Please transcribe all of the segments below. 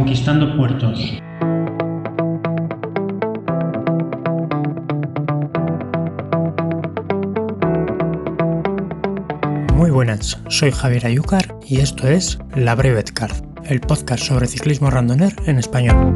Conquistando Puertos. Muy buenas, soy Javier Ayúcar y esto es La Brevet Card, el podcast sobre ciclismo randoner en español.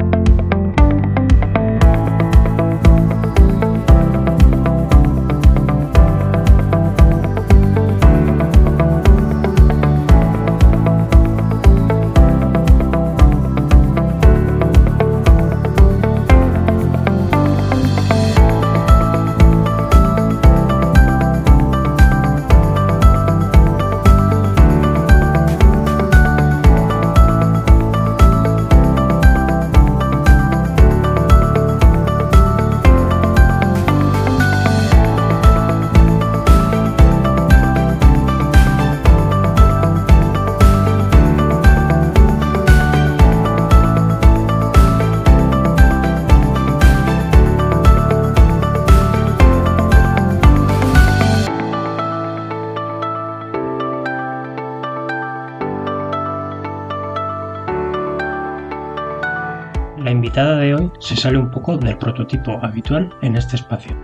Del prototipo habitual en este espacio.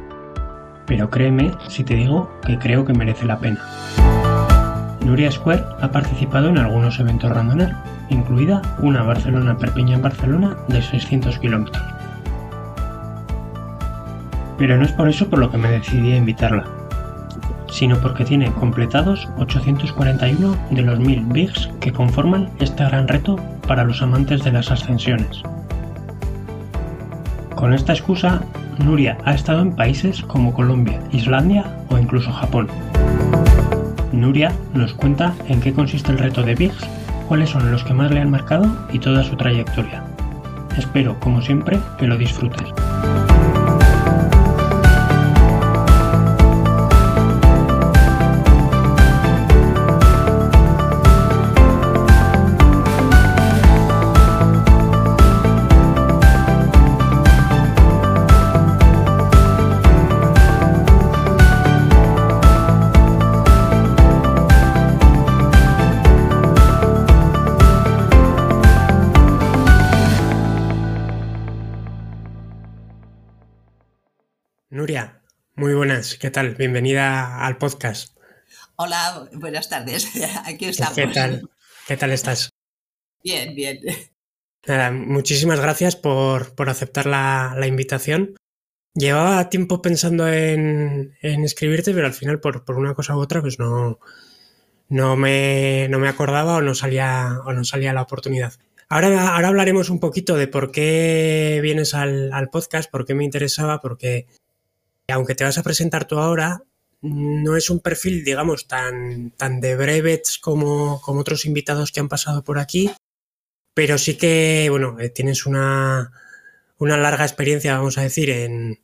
Pero créeme si te digo que creo que merece la pena. Nuria Square ha participado en algunos eventos randoner, incluida una Barcelona-Perpiñán en Barcelona de 600 kilómetros. Pero no es por eso por lo que me decidí a invitarla, sino porque tiene completados 841 de los 1000 bigs que conforman este gran reto para los amantes de las ascensiones. Con esta excusa, Nuria ha estado en países como Colombia, Islandia o incluso Japón. Nuria nos cuenta en qué consiste el reto de Bigs, cuáles son los que más le han marcado y toda su trayectoria. Espero, como siempre, que lo disfrutes. ¿Qué tal? Bienvenida al podcast. Hola, buenas tardes. Aquí estamos. ¿Qué tal? ¿Qué tal estás? Bien, bien. Nada, muchísimas gracias por, por aceptar la, la, invitación. Llevaba tiempo pensando en, en, escribirte, pero al final, por, por una cosa u otra, pues no, no, me, no me acordaba o no salía, o no salía la oportunidad. Ahora, ahora hablaremos un poquito de por qué vienes al, al podcast, por qué me interesaba, porque aunque te vas a presentar tú ahora, no es un perfil, digamos, tan, tan de brevets como, como otros invitados que han pasado por aquí, pero sí que, bueno, eh, tienes una, una larga experiencia, vamos a decir, en,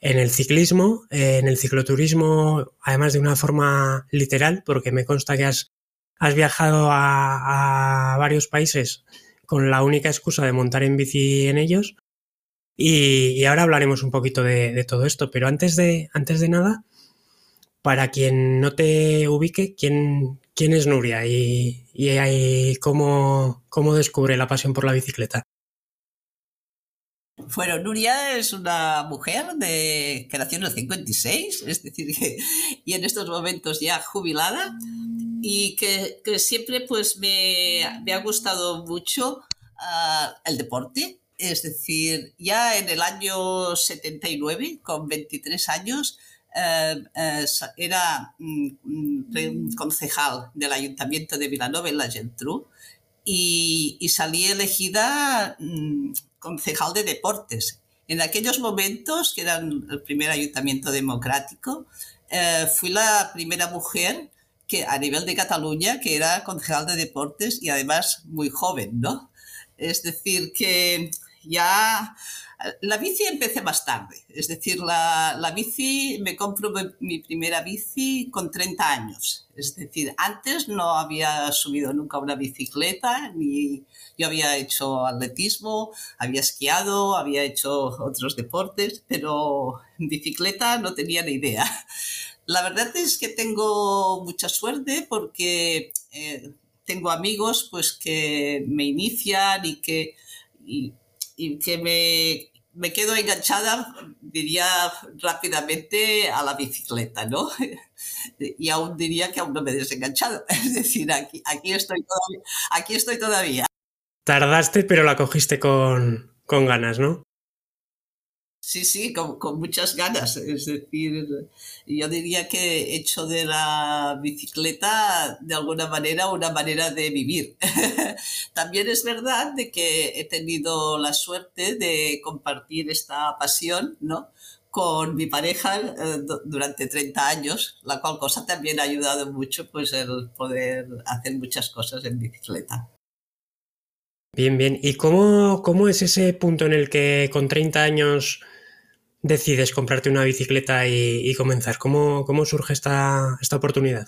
en el ciclismo, en el cicloturismo, además de una forma literal, porque me consta que has, has viajado a, a varios países con la única excusa de montar en bici en ellos. Y, ahora hablaremos un poquito de, todo esto, pero antes de, antes de nada, para quien no te ubique, ¿quién, quién es Nuria y, y, cómo, cómo descubre la pasión por la bicicleta? Bueno, Nuria es una mujer de, que nació en el 56, es decir, y en estos momentos ya jubilada, y que, que siempre pues me, me, ha gustado mucho uh, el deporte, es decir, ya en el año 79, con 23 años, eh, eh, era mm, concejal del Ayuntamiento de Vilanova en la Geltrú y, y, salí elegida mm, concejal de deportes. En aquellos momentos, que eran el primer ayuntamiento democrático, eh, fui la primera mujer que a nivel de Cataluña, que era concejal de deportes y además muy joven, ¿no? Es decir, que ya la bici empecé más tarde, es decir, la, la bici, me compro mi primera bici con 30 años, es decir, antes no había subido nunca una bicicleta, ni yo había hecho atletismo, había esquiado, había hecho otros deportes, pero bicicleta no tenía ni idea. La verdad es que tengo mucha suerte porque eh, tengo amigos pues que me inician y que, que me me quedo enganchada, diría rápidamente, a la bicicleta, ¿no? Y aún diría que aún no me he desenganchado. Es decir, aquí, aquí, estoy, todavía, aquí estoy todavía. Tardaste, pero la cogiste con, con ganas, ¿no? Sí, sí, con, con, muchas ganas. Es decir, yo diría que he hecho de la bicicleta de alguna manera una manera de vivir. También es verdad de que he tenido la suerte de compartir esta pasión, ¿no? con mi pareja eh, durante 30 años, la cual cosa también ha ayudado mucho pues el poder hacer muchas cosas en bicicleta. Bien, bien. ¿Y cómo, cómo es ese punto en el que con 30 años decides comprarte una bicicleta y, comenzar? ¿Cómo, ¿Cómo, surge esta, esta oportunidad?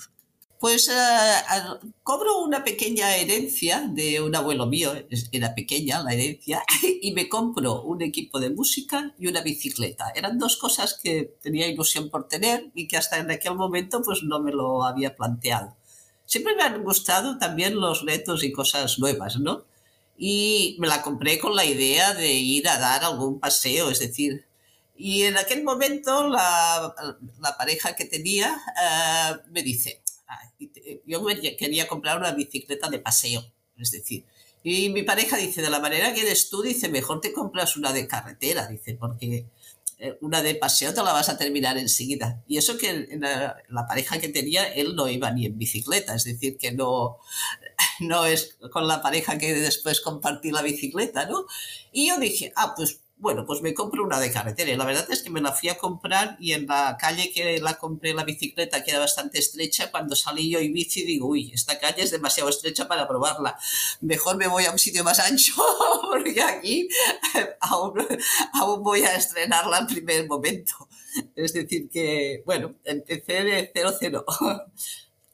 Pues uh, cobro una pequeña herencia de un abuelo mío, era pequeña la herencia, y me compro un equipo de música y una bicicleta. Eran dos cosas que tenía ilusión por tener y que hasta en aquel momento pues no me lo había planteado. Siempre me han gustado también los retos y cosas nuevas, ¿no? Y me la compré con la idea de ir a dar algún paseo, es decir, y en aquel momento la, la pareja que tenía uh, me dice, yo quería comprar una bicicleta de paseo, es decir, y mi pareja dice, de la manera que eres tú, dice, mejor te compras una de carretera, dice, porque eh, una de paseo te la vas a terminar enseguida. Y eso que la, la, pareja que tenía, él no iba ni en bicicleta, es decir, que no, no es con la pareja que después compartí la bicicleta, ¿no? Y yo dije, ah, pues bueno, pues me compro una de carretera. La verdad es que me la fui a comprar y en la calle que la compré la bicicleta, que bastante estrecha, cuando salí yo y bici digo, uy, esta calle es demasiado estrecha para probarla. Mejor me voy a un sitio más ancho porque aquí aún, aún voy a estrenarla al primer momento. Es decir, que, bueno, empecé de cero cero.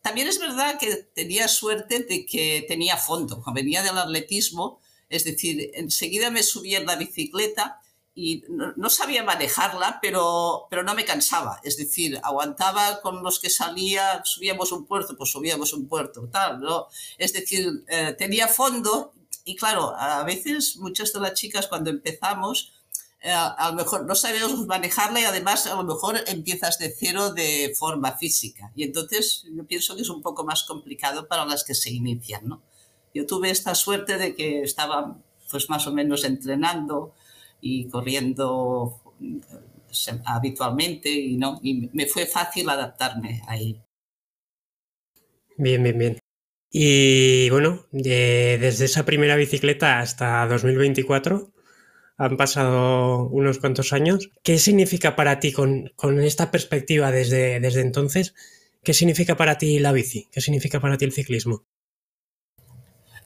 También es verdad que tenía suerte de que tenía fondo. Venía del atletismo es decir, enseguida me subí en la bicicleta y no, sabía manejarla, pero, pero no me cansaba. Es decir, aguantaba con los que salía, subíamos un puerto, pues subíamos un puerto, tal, ¿no? Es decir, eh, tenía fondo y claro, a veces muchas de las chicas cuando empezamos, eh, a lo mejor no sabemos manejarla y además a lo mejor empiezas de cero de forma física. Y entonces yo pienso que es un poco más complicado para las que se inician, ¿no? Yo tuve esta suerte de que estaba pues más o menos entrenando y corriendo eh, habitualmente y, no, y me fue fácil adaptarme ahí. Bien, bien, bien. Y bueno, desde esa primera bicicleta hasta 2024 han pasado unos cuantos años. ¿Qué significa para ti con, con esta perspectiva desde, desde entonces? ¿Qué significa para ti la bici? ¿Qué significa para ti el ciclismo?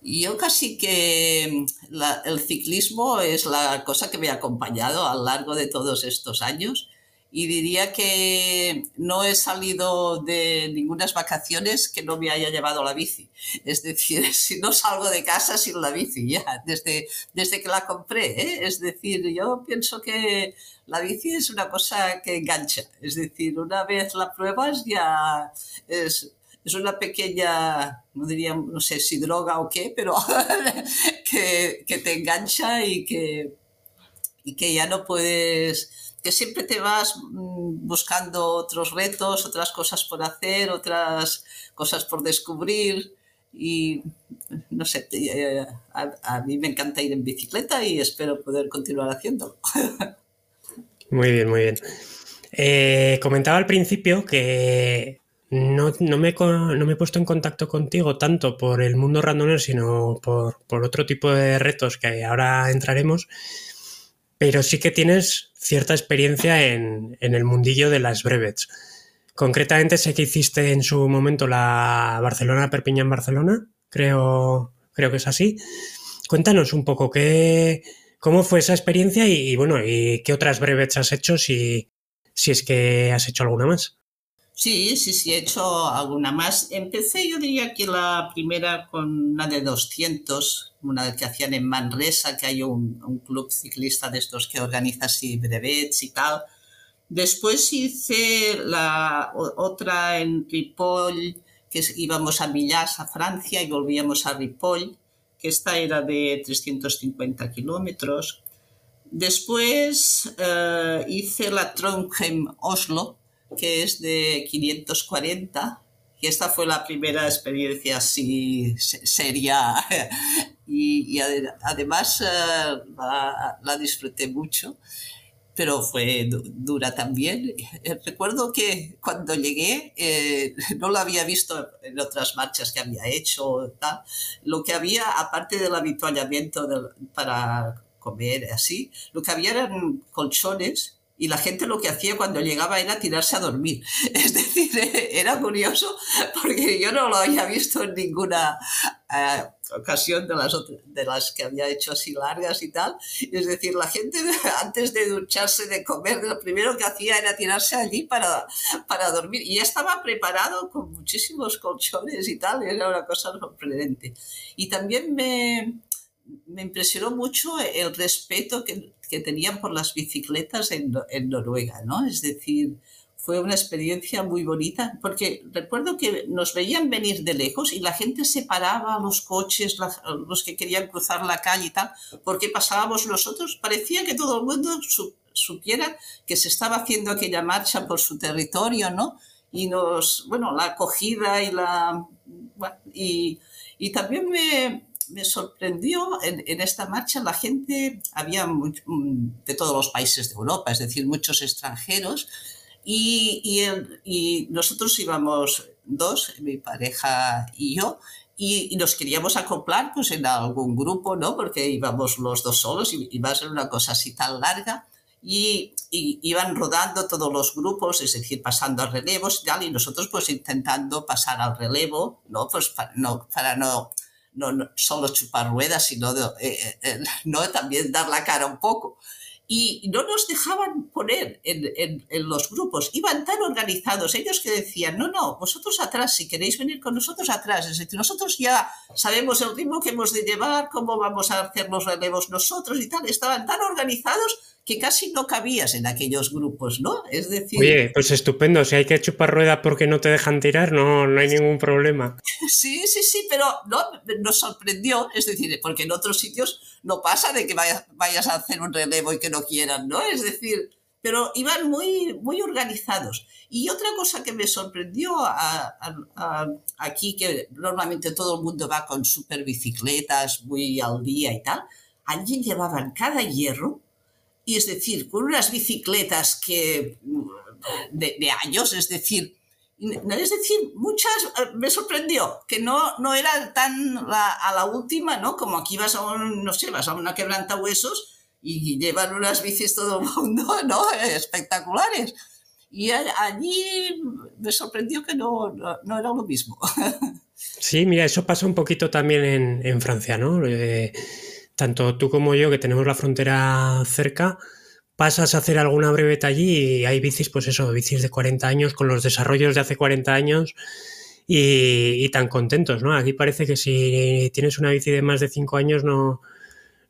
Yo casi que mm, el ciclismo es la cosa que me ha acompañado a lo largo de todos estos años y diría que no he salido de ninguna vacaciones que no me haya llevado la bici. Es decir, si no salgo de casa sin la bici ya, desde, desde que la compré. ¿eh? Es decir, yo pienso que la bici es una cosa que engancha. Es decir, una vez la pruebas ya es, es una pequeña, no diría, no sé si droga o qué, pero que, te engancha y que, y que ya no puedes, que siempre te vas mm, buscando otros retos, otras cosas por hacer, otras cosas por descubrir y no sé, eh, a, a mí me encanta ir en bicicleta y espero poder continuar haciéndolo. Muy bien, muy bien. Eh, comentaba al principio que no, no, me, he puesto en contacto contigo tanto por el mundo randoner, sino por, otro tipo de retos que ahora entraremos, pero sí que tienes cierta experiencia en, el mundillo de las brevets. Concretamente sé que hiciste en su momento la Barcelona-Perpiñán-Barcelona, creo, creo que es así. Cuéntanos un poco qué, cómo fue esa experiencia y, bueno, y qué otras brevets has hecho si es que has hecho alguna más. Sí, sí, sí, he hecho alguna más. Empecé, yo diría que la primera con una de 200, una que hacían en Manresa, que hay un, club ciclista de estos que organiza así brevets y tal. Después hice la otra en Ripoll, que íbamos a Millás, a Francia, y volvíamos a Ripoll, que esta era de 350 kilómetros. Después eh, hice la Trondheim Oslo, que es de 540, y esta fue la primera experiencia así seria y, además eh, la, disfruté mucho, pero fue dura también. Eh, recuerdo que cuando llegué eh, no lo había visto en otras marchas que había hecho, tal. lo que había, aparte del habituallamiento para comer así, lo que había eran colchones y la gente lo que hacía cuando llegaba era tirarse a dormir. Es decir, era curioso porque yo no lo había visto en ninguna eh, ocasión de las, de las que había hecho así largas y tal. Es decir, la gente antes de ducharse, de comer, lo primero que hacía era tirarse allí para, para dormir. Y estaba preparado con muchísimos colchones y tal. Era una cosa sorprendente. Y también me, me impresionó mucho el respeto que, que tenían por las bicicletas en, en, Noruega, ¿no? Es decir, fue una experiencia muy bonita porque recuerdo que nos veían venir de lejos y la gente se paraba, los coches, los que querían cruzar la calle y tal, porque pasábamos nosotros. Parecía que todo el mundo supiera que se estaba haciendo aquella marcha por su territorio, ¿no? Y nos, bueno, la acogida y la... Y, y también me, me sorprendió en, esta marcha la gente, había mm, de todos los países de Europa, es decir, muchos extranjeros, y, y, nosotros íbamos dos, mi pareja y yo, y, nos queríamos acoplar pues en algún grupo, ¿no? Porque íbamos los dos solos y iba a ser una cosa así tan larga. Y, iban rodando todos los grupos, es decir, pasando a relevos y y nosotros pues intentando pasar al relevo, ¿no? Pues para no, para no no, solo chupar ruedas, sino eh, eh, eh, ¿no? también dar la cara un poco. Y no nos dejaban poner en, en, los grupos, iban tan organizados, ellos que decían, no, no, vosotros atrás, si queréis venir con nosotros atrás, es decir, nosotros ya sabemos el ritmo que hemos de llevar, cómo vamos a hacer los relevos nosotros y tal, estaban tan organizados que casi no cabías en aquellos grupos, ¿no? Es decir... Oye, pues estupendo, si hay que chupar rueda porque no te dejan tirar, no, no hay ningún problema. Sí, sí, sí, pero no, nos sorprendió, es decir, porque en otros sitios no pasa de que vayas, vayas a hacer un relevo y que no quieran, ¿no? Es decir, pero iban muy, muy organizados. Y otra cosa que me sorprendió aquí, que normalmente todo el mundo va con super bicicletas muy al día y tal, allí llevaban cada hierro y es decir, con unas bicicletas que mm, de, años, es decir, es decir, muchas, eh, me sorprendió que no, no era tan a la última, ¿no? Como aquí vas a un, no sé, vas a una quebranta huesos y llevan unas bicis todo el mundo, ¿no? Espectaculares. Y allí me sorprendió que no, no, era lo mismo. Sí, mira, eso pasa un poquito también en, en Francia, ¿no? Eh, tanto tú como yo, que tenemos la frontera cerca, pasas a hacer alguna breveta allí y hay bicis, pues eso, bicis de 40 años con los desarrollos de hace 40 años y, tan contentos, ¿no? Aquí parece que si tienes una bici de más de 5 años no,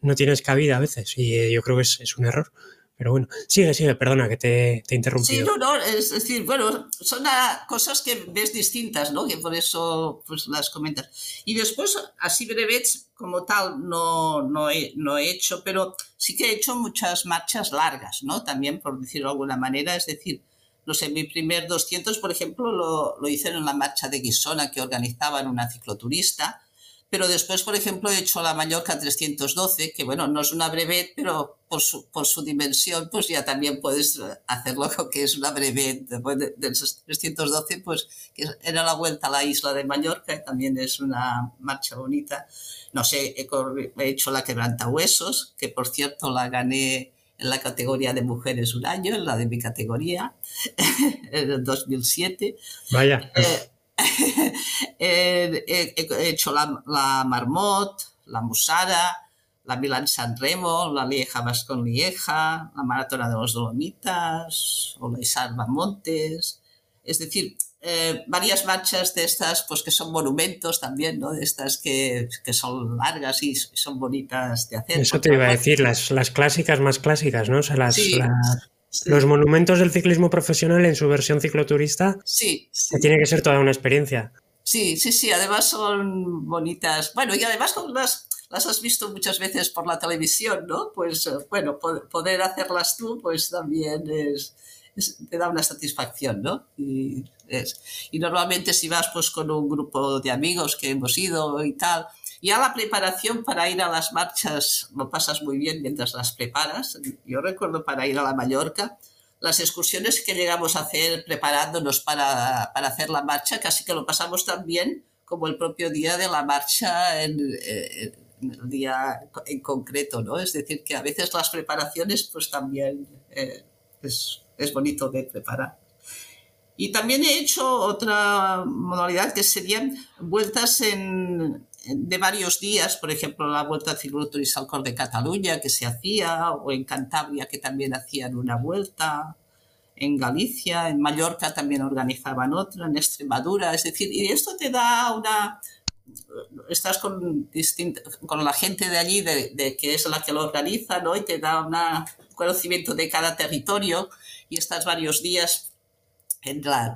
no tienes cabida a veces y yo creo que es, es un error. Pero bueno, sigue, sigue, perdona que te, te interrumpí. Sí, no, no, es, decir, bueno, son cosas que ves distintas, ¿no? Que por eso pues, las comentas. Y después, así brevets como tal no, no, he, no he hecho, pero sí que he hecho muchas marchas largas, ¿no? También, por decirlo de alguna manera, es decir, no sé, mi primer 200, por ejemplo, lo, lo hice en la marcha de Guisona que organizaban una cicloturista pero después, por ejemplo, he hecho la Mallorca 312, que bueno, no es una brevet, pero por su, por su dimensión, pues ya también puedes hacerlo que es una brevet. Después del 312, pues que era la vuelta a la isla de Mallorca, también es una marcha bonita. No sé, he, hecho la quebranta huesos, que por cierto la gané en la categoría de mujeres un año, en la de mi categoría, en el 2007. Vaya. Eh, he, hecho la, la, Marmot, la Musara, la Milán San Remo, la Lieja Vascon Lieja, la Maratona de los Dolomitas o la Isalva Montes. Es decir, eh, varias marchas de estas, pues que son monumentos también, ¿no? De estas que, que son largas y son bonitas de hacer. Eso te iba a decir, las, las clásicas más clásicas, ¿no? O sea, las, los monumentos del ciclismo profesional en su versión cicloturista. Sí, Que tiene que ser toda una experiencia. Sí, sí, sí, además son bonitas. Bueno, y además las, las has visto muchas veces por la televisión, ¿no? Pues eh, bueno, poder hacerlas tú, pues también es, te da una satisfacción, ¿no? Y, es, y normalmente si vas pues con un grupo de amigos que hemos ido y tal, ya la preparación para ir a las marchas lo pasas muy bien mientras las preparas. Yo recuerdo para ir a la Mallorca, las excursiones que llegamos a hacer preparándonos para, hacer la marcha, casi que lo pasamos tan bien como el propio día de la marcha en, el día en concreto, ¿no? Es decir, que a veces las preparaciones pues también eh, es, es bonito de preparar. Y también he hecho otra modalidad que serían vueltas en, de varios días, por ejemplo, la Vuelta Cicloturismo al Cor de Cataluña que se hacía, o en Cantabria que también hacían una vuelta, en Galicia, en Mallorca también organizaban otra, en Extremadura, es decir, y esto te da una... Estás con, con la gente de allí, de, que es la que lo organiza, ¿no? Y te da un conocimiento de cada territorio y estás varios días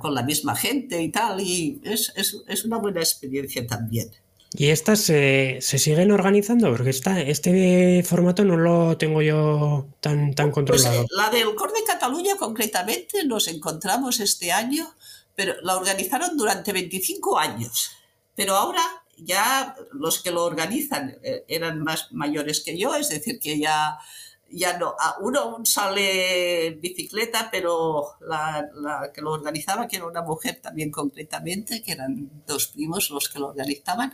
con la misma gente y tal, y es, es, es una buena experiencia también. ¿Y estas se siguen organizando? Porque esta, este formato no lo tengo yo tan, tan pues, controlado. Pues, la del Cor de Cataluña, concretamente, nos encontramos este año, pero la organizaron durante 25 años. Pero ahora ya los que lo organizan eh, eran más mayores que yo, es decir, que ya ya no, uno aún sale en bicicleta, pero la, que lo organizaba, que era una mujer también concretamente, que eran dos primos los que lo organizaban,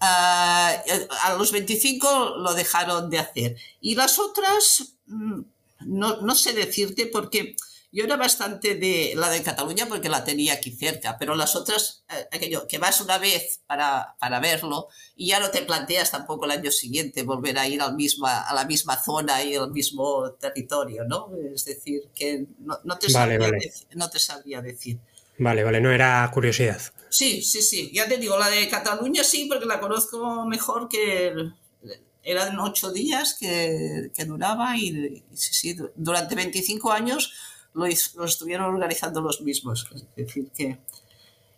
a los 25 lo dejaron de hacer. Y las otras, mm, no, no sé decirte porque yo era bastante de la de Cataluña porque la tenía aquí cerca, pero las otras, eh, aquello, que vas una vez para, para, verlo y ya no te planteas tampoco el año siguiente volver a ir al misma, a la misma zona y al mismo territorio, ¿no? Es decir, que no, no te, sabría Decir, no te sabría decir. Vale, vale, no era curiosidad. Sí, sí, sí. Ya te digo, la de Cataluña sí, porque la conozco mejor que eran ocho días que, que duraba y, y sí, sí, durante 25 años lo, estuvieron organizando los mismos. Es decir, que...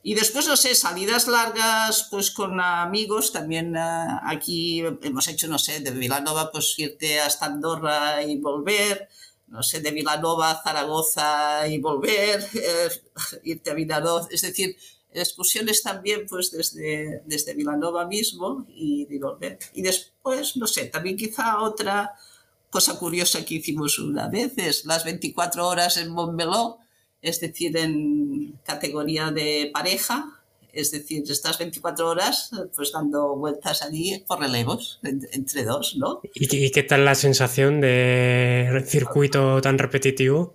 Y después, no sé, salidas largas pues con amigos, también ah, aquí hemos hecho, no sé, de Vilanova, pues irte hasta Andorra y volver, no sé, de Vilanova a Zaragoza y volver, eh, irte a Vilanova, es decir, excursiones también pues desde, desde Vilanova mismo y de volver. Y después, no sé, también quizá otra cosa curiosa que hicimos una vez es las 24 horas en Montmeló, es decir, en categoría de pareja, es decir, estas 24 horas pues dando vueltas allí por relevos entre dos, ¿no? ¿Y, qué tal la sensación de circuito tan repetitivo?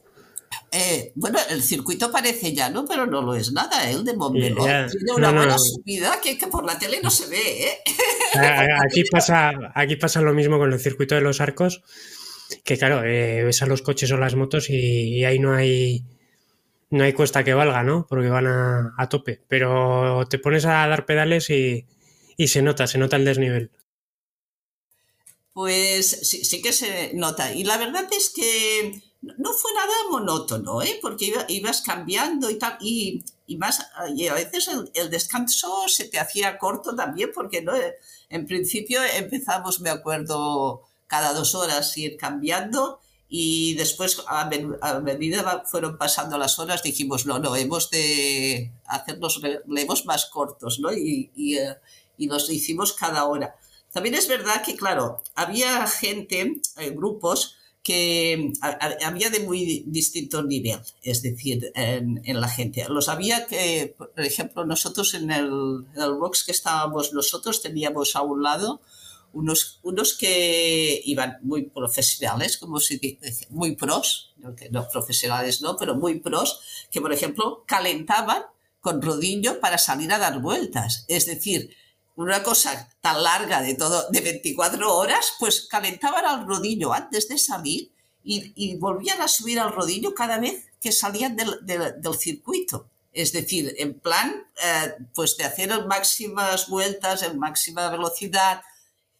Eh, bueno, el circuito parece ya, ¿no? pero no lo es nada, ¿eh? el de Montmeló. Tiene una buena subida que, que, por la tele no se ve. ¿eh? Aquí, pasa, aquí pasa lo mismo con el circuito de los arcos, que claro, eh, ves a los coches o las motos y, ahí no hay, no hay cuesta que valga, ¿no? Porque van a, a tope. Pero te pones a dar pedales y, y se nota, se nota el desnivel. Pues sí, sí que se nota. Y la verdad es que no fue nada monótono, ¿eh? porque ibas cambiando y tal, y, más, a veces el, descanso se te hacía corto también, porque ¿no? en principio empezamos, me acuerdo, cada dos horas ir cambiando, y después, a, medida fueron pasando las horas, dijimos, no, no, hemos de hacer los relevos más cortos, ¿no? Y, y, eh, y los hicimos cada hora. También es verdad que, claro, había gente, eh, grupos, que había de muy distinto nivel, es decir, en, la gente. Lo sabía que, por ejemplo, nosotros en el, box que estábamos nosotros teníamos a un lado unos, unos que iban muy profesionales, como se dice, muy pros, no profesionales no, pero muy pros, que por ejemplo calentaban con rodillo para salir a dar vueltas. Es decir, una cosa tan larga de todo, de 24 horas, pues calentaban al rodillo antes de salir y, volvían a subir al rodillo cada vez que salían del, del, circuito. Es decir, en plan, eh, pues de hacer máximas vueltas, en máxima velocidad.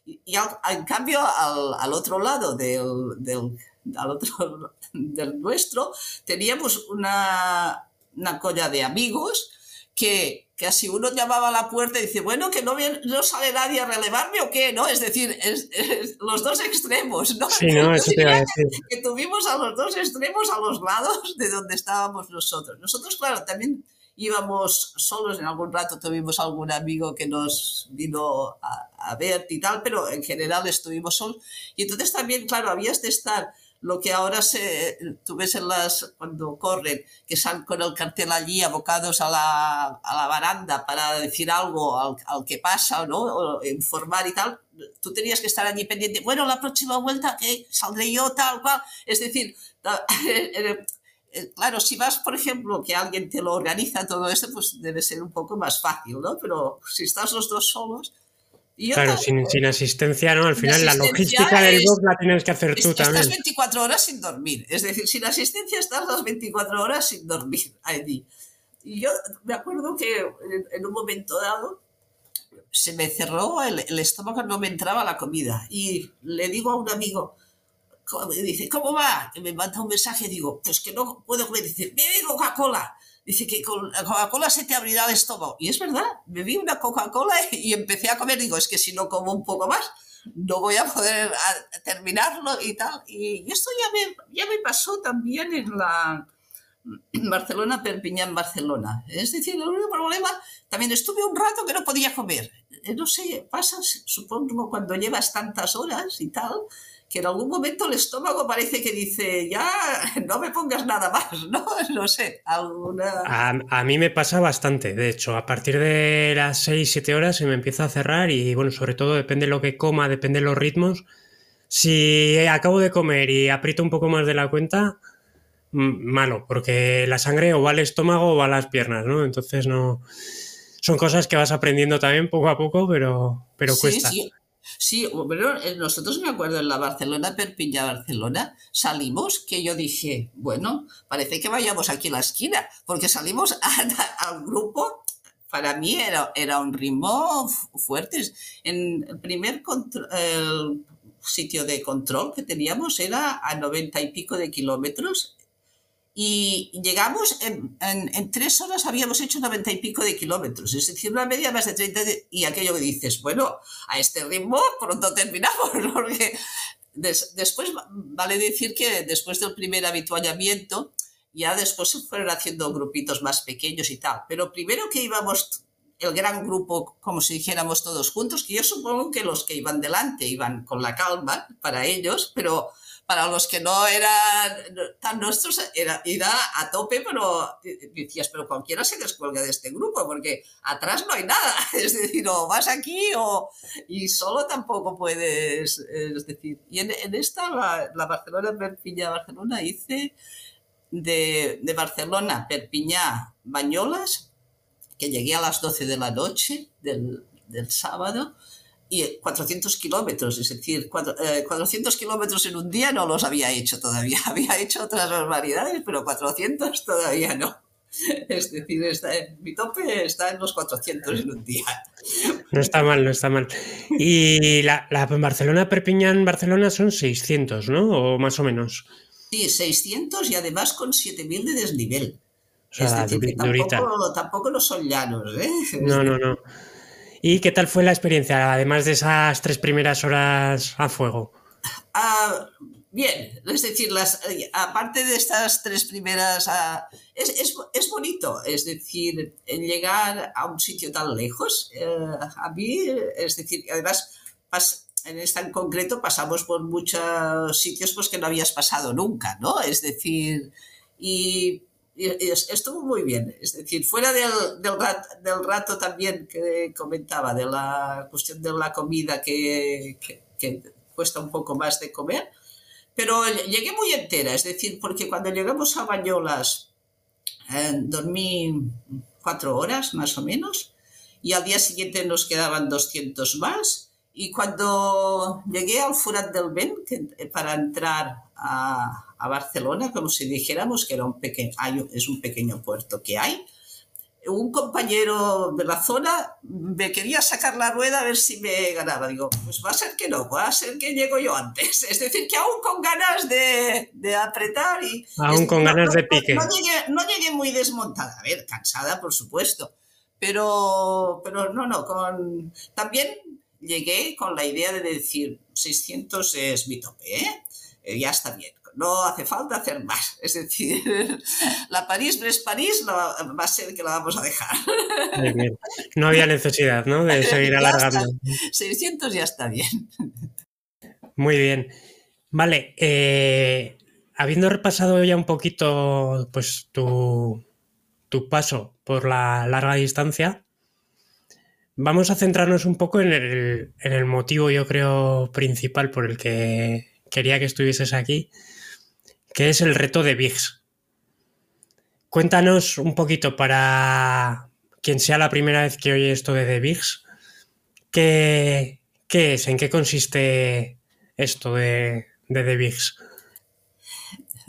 Y, en cambio, al, al, otro lado del, del, al otro, del nuestro, teníamos una, una colla de amigos que, así uno llamaba a la puerta y dice, bueno, que no, no sale nadie a relevarme o qué, ¿no? Es decir, es, los dos extremos, ¿no? Sí, no, eso te Que tuvimos a los dos extremos a los lados de donde estábamos nosotros. Nosotros, claro, también íbamos solos, en algún rato tuvimos algún amigo que nos vino a, a ver y tal, pero en general estuvimos solos. Y entonces también, claro, habías de estar lo que ahora se, tú ves en las, cuando corren, que salen con el cartel allí abocados a la, a la baranda para decir algo al, al, que pasa, ¿no? O informar y tal, tú tenías que estar allí pendiente, bueno, la próxima vuelta que saldré yo, tal cual. Es decir, eh, eh, claro, si vas, por ejemplo, que alguien te lo organiza todo esto, pues debe ser un poco más fácil, ¿no? Pero si estás los dos solos, claro, sin, sin, asistencia, ¿no? Al final la logística del box la tienes que hacer tú también. Estás 24 horas sin dormir. Es decir, sin asistencia estás las 24 horas sin dormir allí. Y yo me acuerdo que en, un momento dado se me cerró el, estómago, no me entraba la comida. Y le digo a un amigo, me dice, ¿cómo va? Y me manda un mensaje, digo, pues que no puedo comer. Dice, bebe Coca-Cola. Dice que con la Coca-Cola se te abrirá el estómago. Y es verdad, bebí una Coca-Cola y empecé a comer. Digo, es que si no como un poco más, no voy a poder terminarlo y tal. Y esto ya me, ya me pasó también en la Barcelona, Perpiñán, Barcelona. Es decir, el único problema, también estuve un rato que no podía comer. Eh, no sé, pasa, supongo, cuando llevas tantas horas y tal, que en algún momento el estómago parece que dice, ya no me pongas nada más, ¿no? No sé, alguna... A, mí me pasa bastante, de hecho, a partir de las 6, 7 horas se me empieza a cerrar y bueno, sobre todo depende de lo que coma, depende de los ritmos. Si acabo de comer y aprieto un poco más de la cuenta, malo, porque la sangre o va al estómago o va a las piernas, ¿no? Entonces no... Son cosas que vas aprendiendo también poco a poco, pero, pero cuesta. Sí. Sí, pero eh, nosotros me acuerdo en la Barcelona, Perpiña, Barcelona, salimos que yo dije, bueno, parece que vayamos aquí a la esquina, porque salimos al grupo, para mí era, era un ritmo fuerte. En el primer sitio de control que teníamos era a noventa y pico de kilómetros y llegamos, en, en, tres horas habíamos hecho noventa y pico de kilómetros, es decir, una media más de 30, y aquello que dices, bueno, a este ritmo pronto terminamos, porque después vale decir que después del primer habituallamiento, ya después se fueron haciendo grupitos más pequeños y tal, pero primero que íbamos el gran grupo, como si dijéramos todos juntos, que yo supongo que los que iban delante iban con la calma para ellos, pero para los que no eran tan nuestros, era ir a, tope, pero decías, pero cualquiera se descuelga de este grupo, porque atrás no hay nada. Es decir, o vas aquí o, y solo tampoco puedes, es decir, y en, esta, la, Barcelona, Perpiñá, Barcelona, hice de, de Barcelona, Perpiñá, Bañolas, que llegué a las 12 de la noche del, del sábado, y 400 kilómetros, es decir, 400 eh, kilómetros en un día no los había hecho todavía. Había hecho otras barbaridades, pero 400 todavía no. Es decir, está, mi tope está en los 400 en un día. No está mal, no está mal. Y la, la Barcelona, Perpiñán, Barcelona son 600, ¿no? O más o menos. Sí, 600 y además con 7000 de desnivel. O sea, es decir, tampoco, tampoco no son llanos, ¿eh? No, no, no. ¿Y qué tal fue la experiencia, además de esas tres primeras horas a fuego? Ah, bien, es decir, las, aparte de estas tres primeras, ah, es, es, es, bonito, es decir, llegar a un sitio tan lejos, eh, a mí, es decir, además, en esta en concreto pasamos por muchos sitios pues, que no habías pasado nunca, ¿no? Es decir, y estuvo muy bien. Es decir, fuera del, del, rato, también que comentaba, de la cuestión de la comida que, cuesta un poco más de comer, pero llegué muy entera, es decir, porque cuando llegamos a Bañolas eh, dormí cuatro horas más o menos y al día siguiente nos quedaban 200 más. Y cuando llegué al Furat del Ben, para entrar a, a Barcelona, como si dijéramos que era un pequeño, es un pequeño puerto que hay. Un compañero de la zona me quería sacar la rueda a ver si me ganaba. Digo, pues va a ser que no, va a ser que llego yo antes. Es decir, que aún con ganas de, de apretar y... Aún con ganas de pique. No, llegué, no llegué muy desmontada. A ver, cansada, por supuesto. Pero, pero no, no, con... También llegué con la idea de decir, 600 es mi tope, ¿eh? eh ya está bien no hace falta hacer más. Es decir, la París no es París, no va a ser que la vamos a dejar. No había necesidad, ¿no? De seguir alargando. 600 ya está bien. Muy bien. Vale, eh, habiendo repasado ya un poquito pues tu, tu paso por la larga distancia, vamos a centrarnos un poco en el, en el motivo, yo creo, principal por el que quería que estuvieses aquí, que es el reto de Biggs. Cuéntanos un poquito para quien sea la primera vez que oye esto de The Bigs, ¿qué, es? ¿En qué consiste esto de, de The Bigs?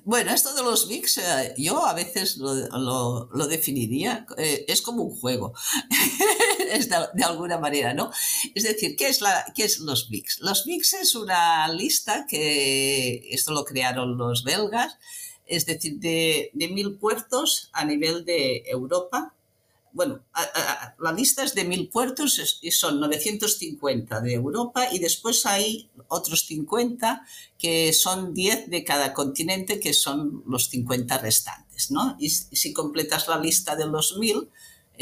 Bueno, esto de los VIX, eh, yo a veces lo, definiría, eh, es como un juego, de, alguna manera, ¿no? Es decir, ¿qué es, qué es los VIX? Los VIX es una lista que, esto lo crearon los belgas, es decir, de, de mil puertos a nivel de Europa, bueno, la lista es de mil puertos y son 950 de Europa y después hay otros 50 que son 10 de cada continente que son los 50 restantes, ¿no? Y, si completas la lista de los mil,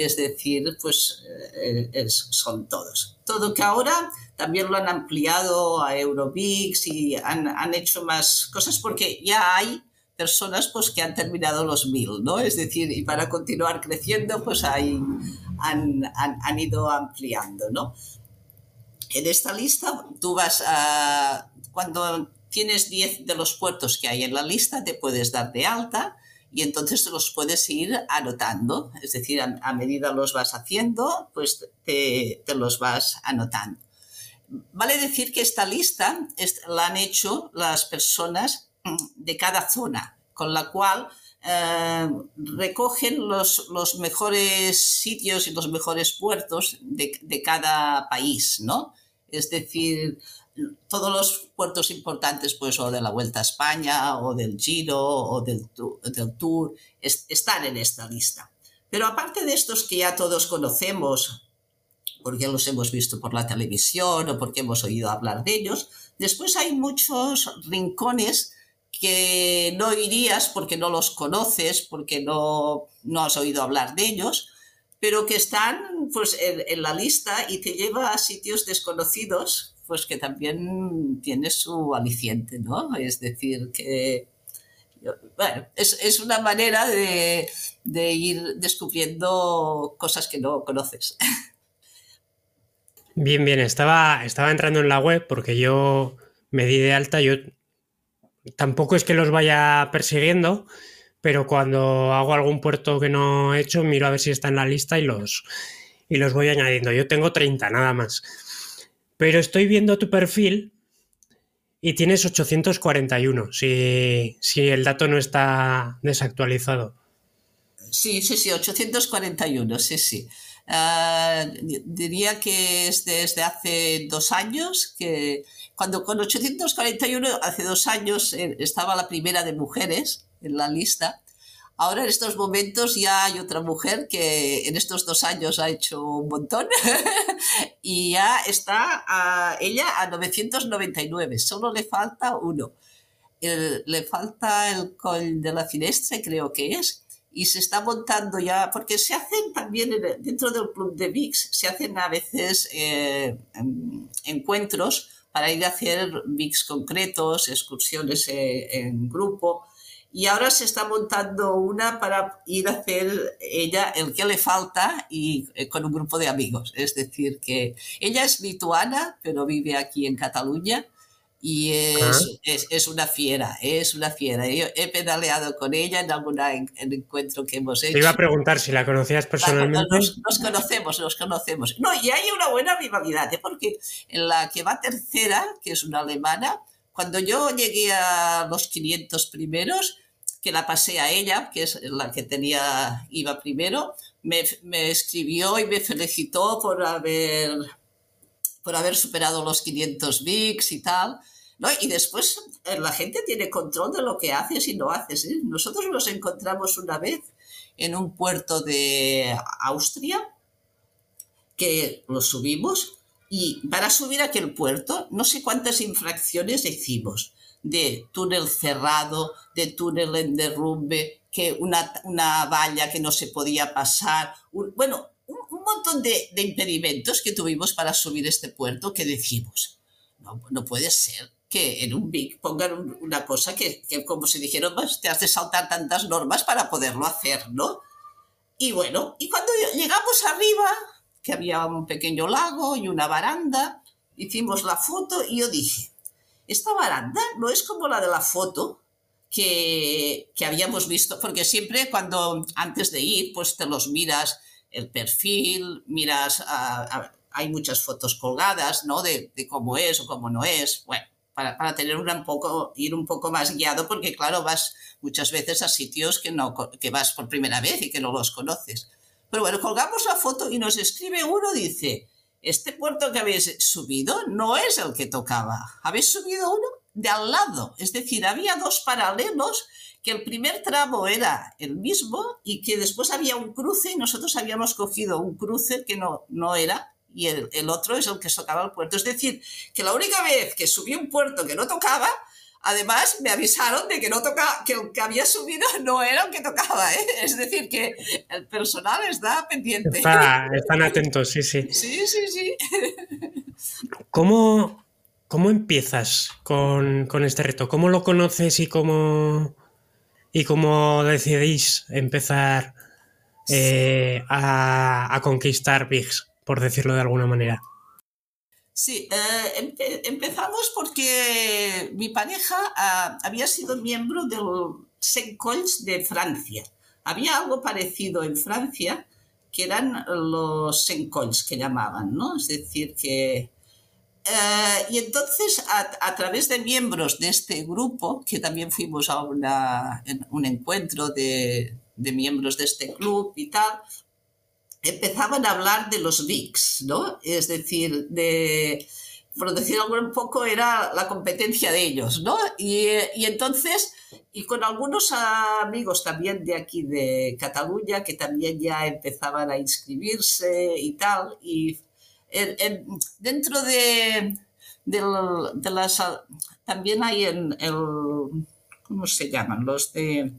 es decir, pues eh, son todos. Todo que ahora también lo han ampliado a Eurobix y han, han hecho más cosas porque ya hay personas pues, que han terminado los mil, ¿no? Es decir, y para continuar creciendo, pues hay, han, han, ido ampliando, ¿no? En esta lista, tú vas a, cuando tienes 10 de los puertos que hay en la lista, te puedes dar de alta y entonces los puedes ir anotando. Es decir, a, medida los vas haciendo, pues te, los vas anotando. Vale decir que esta lista la han hecho las personas de cada zona, con la cual eh, recogen los, los, mejores sitios y los mejores puertos de, de, cada país, ¿no? Es decir, todos los puertos importantes, pues, o de la Vuelta a España, o del Giro, o del, Tour, están en esta lista. Pero aparte de estos que ya todos conocemos, porque los hemos visto por la televisión o porque hemos oído hablar de ellos, después hay muchos rincones que no irías porque no los conoces, porque no, no has oído hablar de ellos, pero que están pues, en, la lista y te lleva a sitios desconocidos, pues que también tiene su aliciente, ¿no? Es decir, que bueno, es, es una manera de, de, ir descubriendo cosas que no conoces. Bien, bien, estaba, estaba entrando en la web porque yo me di de alta, yo tampoco es que los vaya persiguiendo, pero cuando hago algún puerto que no he hecho, miro a ver si está en la lista y los, y los voy añadiendo. Yo tengo 30 nada más. Pero estoy viendo tu perfil y tienes 841, si, si el dato no está desactualizado. Sí, sí, sí, 841, sí, sí. Ah, diría que es desde hace dos años que cuando con 841, hace dos años, eh, estaba la primera de mujeres en la lista. Ahora en estos momentos ya hay otra mujer que en estos dos años ha hecho un montón y ya está a, ella a 999, solo le falta uno. le falta el col de la finestra, creo que es, y se está montando ya, porque se hacen también dentro del club de VIX, se hacen a veces eh, encuentros para ir a hacer VIX concretos, excursiones eh, en grupo. Y ahora se está montando una para ir a hacer ella el que le falta y eh, con un grupo de amigos. Es decir, que ella es lituana, pero vive aquí en Cataluña y es, es, una fiera, es una fiera. Yo he pedaleado con ella en algún encuentro que hemos hecho. Te iba a preguntar si la conocías personalmente. Nos, conocemos, nos conocemos. No, y hay una buena rivalidad, ¿eh? porque en la que va tercera, que es una alemana, cuando yo llegué a los 500 primeros, que la pasé a ella, que es la que tenía, iba primero, me, escribió y me felicitó por haber, por haber superado los 500 VIX y tal. ¿no? Y después eh, la gente tiene control de lo que haces y no haces. ¿eh? Nosotros nos encontramos una vez en un puerto de Austria, que lo subimos, y para subir a aquel puerto, no sé cuántas infracciones hicimos de túnel cerrado, de túnel en derrumbe, que una, una valla que no se podía pasar. bueno, un, montón de, de, impedimentos que tuvimos para subir este puerto que decimos, no, no puede ser que en un BIC pongan una cosa que, que, como si dijeron, te has de saltar tantas normas para poderlo hacer, ¿no? Y bueno, y cuando llegamos arriba, que había un pequeño lago y una baranda. Hicimos la foto y yo dije, esta baranda no es como la de la foto que, que habíamos visto, porque siempre cuando antes de ir, pues te los miras el perfil, miras, hay muchas fotos colgadas, ¿no? De, de, cómo es o cómo no es. Bueno, para, para, tener un poco, ir un poco más guiado, porque claro, vas muchas veces a sitios que, no, que vas por primera vez y que no los conoces. Pero bueno, colgamos la foto y nos escribe uno, dice, este puerto que habéis subido no es el que tocaba, habéis subido uno de al lado, es decir, había dos paralelos que el primer tramo era el mismo y que después había un cruce y nosotros habíamos cogido un cruce que no, no era y el, el otro es el que tocaba el puerto. Es decir, que la única vez que subí un puerto que no tocaba, Además, me avisaron de que no toca, que el que había subido no era el que tocaba, ¿eh? Es decir, que el personal está pendiente. están atentos, sí, sí. Sí, sí, sí. ¿Cómo, cómo empiezas con, con, este reto? ¿Cómo lo conoces y cómo, y cómo decidís empezar eh, a, a conquistar Bigs, por decirlo de alguna manera? Sí, eh, empezamos porque mi pareja ah, había sido miembro del Colls de Francia. Había algo parecido en Francia que eran los Colls que llamaban, ¿no? Es decir, que... Eh, y entonces, a, través de miembros de este grupo, que también fuimos a un encuentro de, de miembros de este club y tal, empezaban a hablar de los VIX, ¿no? Es decir, de, por decirlo un poco, era la competencia de ellos, ¿no? Y, entonces, y con algunos amigos también de aquí de Cataluña, que también ya empezaban a inscribirse y tal, y dentro de, las... También hay en. ¿Cómo se llaman? Los de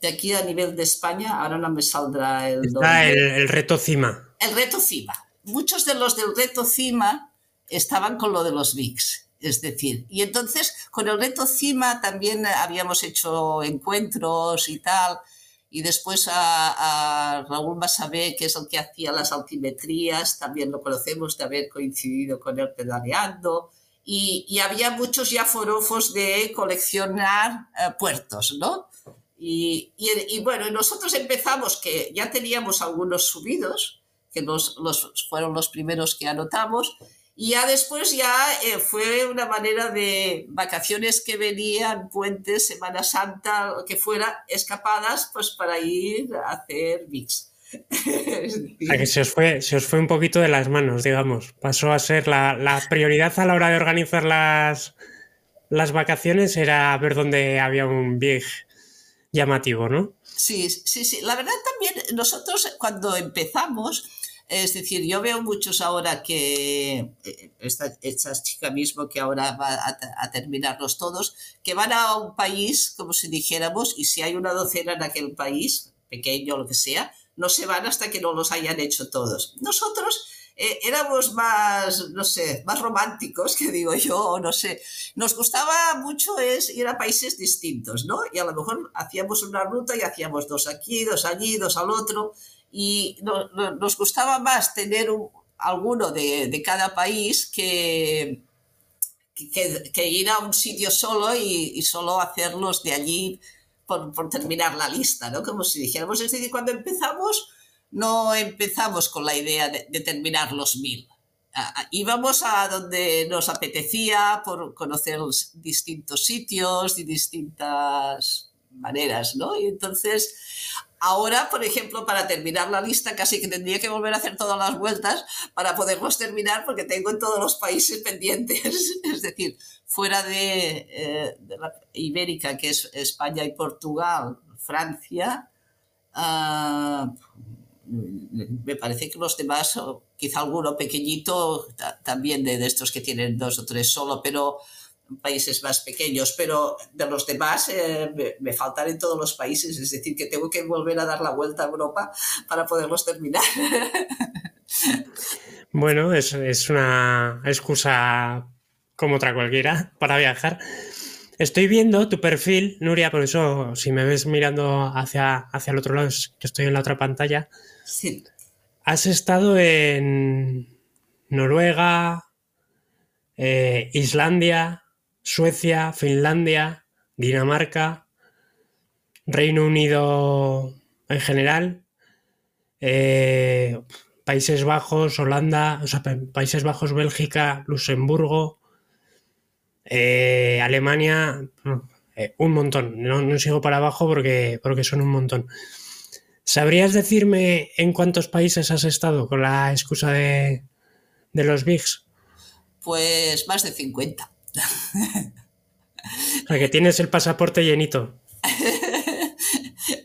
de aquí a nivel de España, ahora no me saldrá el Está el, reto CIMA. El reto CIMA. Muchos de los del reto CIMA estaban con lo de los VIX. Es decir, y entonces con el reto CIMA también habíamos hecho encuentros y tal. Y después a, a Raúl Masabé, que es el que hacía las altimetrías, también lo conocemos de haber coincidido con él pedaleando. Y, y había muchos ya forofos de coleccionar eh, puertos, ¿no? Y, y, bueno, nosotros empezamos que ya teníamos algunos subidos, que los, los fueron los primeros que anotamos, y ya después ya eh, fue una manera de vacaciones que venían, puentes, Semana Santa, lo que fuera, escapadas, pues para ir a hacer mix. a que se os, fue, se os fue un poquito de las manos, digamos. Pasó a ser la, la prioridad a la hora de organizar las, las vacaciones era ver dónde había un big llamativo, ¿no? Sí, sí, sí. La verdad también nosotros cuando empezamos, es decir, yo veo muchos ahora que, eh, esta, esta chica mismo que ahora va a, terminarlos todos, que van a un país, como si dijéramos, y si hay una docena en aquel país, pequeño o lo que sea, no se van hasta que no los hayan hecho todos. Nosotros eh, éramos más, no sé, más románticos, que digo yo, no sé. Nos gustaba mucho es ir a países distintos, ¿no? Y a lo mejor hacíamos una ruta y hacíamos dos aquí, dos allí, dos al otro. Y nos gustaba más tener un, alguno de, de cada país que, que, ir a un sitio solo y, y solo hacerlos de allí por, por, terminar la lista, ¿no? Como si dijéramos, es decir, cuando empezamos, no empezamos con la idea de, de terminar los mil. íbamos a donde nos apetecía por conocer distintos sitios y distintas maneras, ¿no? Y entonces Ahora, por ejemplo, para terminar la lista, casi que tendría que volver a hacer todas las vueltas para poderlos terminar, porque tengo en todos los países pendientes. Es decir, fuera de, eh, la Ibérica, que es España y Portugal, Francia, ah, me parece que los demás, quizá alguno pequeñito, también de, estos que tienen dos o tres solo, pero países más pequeños, pero de los demás eh, me, faltan en todos los países, es decir, que tengo que volver a dar la vuelta a Europa para poderlos terminar. Bueno, es, es una excusa como otra cualquiera para viajar. Estoy viendo tu perfil, Nuria, por eso si me ves mirando hacia, hacia el otro lado, es que estoy en la otra pantalla. Has estado en Noruega, eh, Islandia, Suecia, Finlandia, Dinamarca, Reino Unido en general, eh, Países Bajos, Holanda, Países Bajos, Bélgica, Luxemburgo, eh, Alemania, eh, un montón. No, no, sigo para abajo porque, porque son un montón. ¿Sabrías decirme en cuántos países has estado con la excusa de, de los VIGs? Pues más de 50. O sea, que tienes el pasaporte llenito.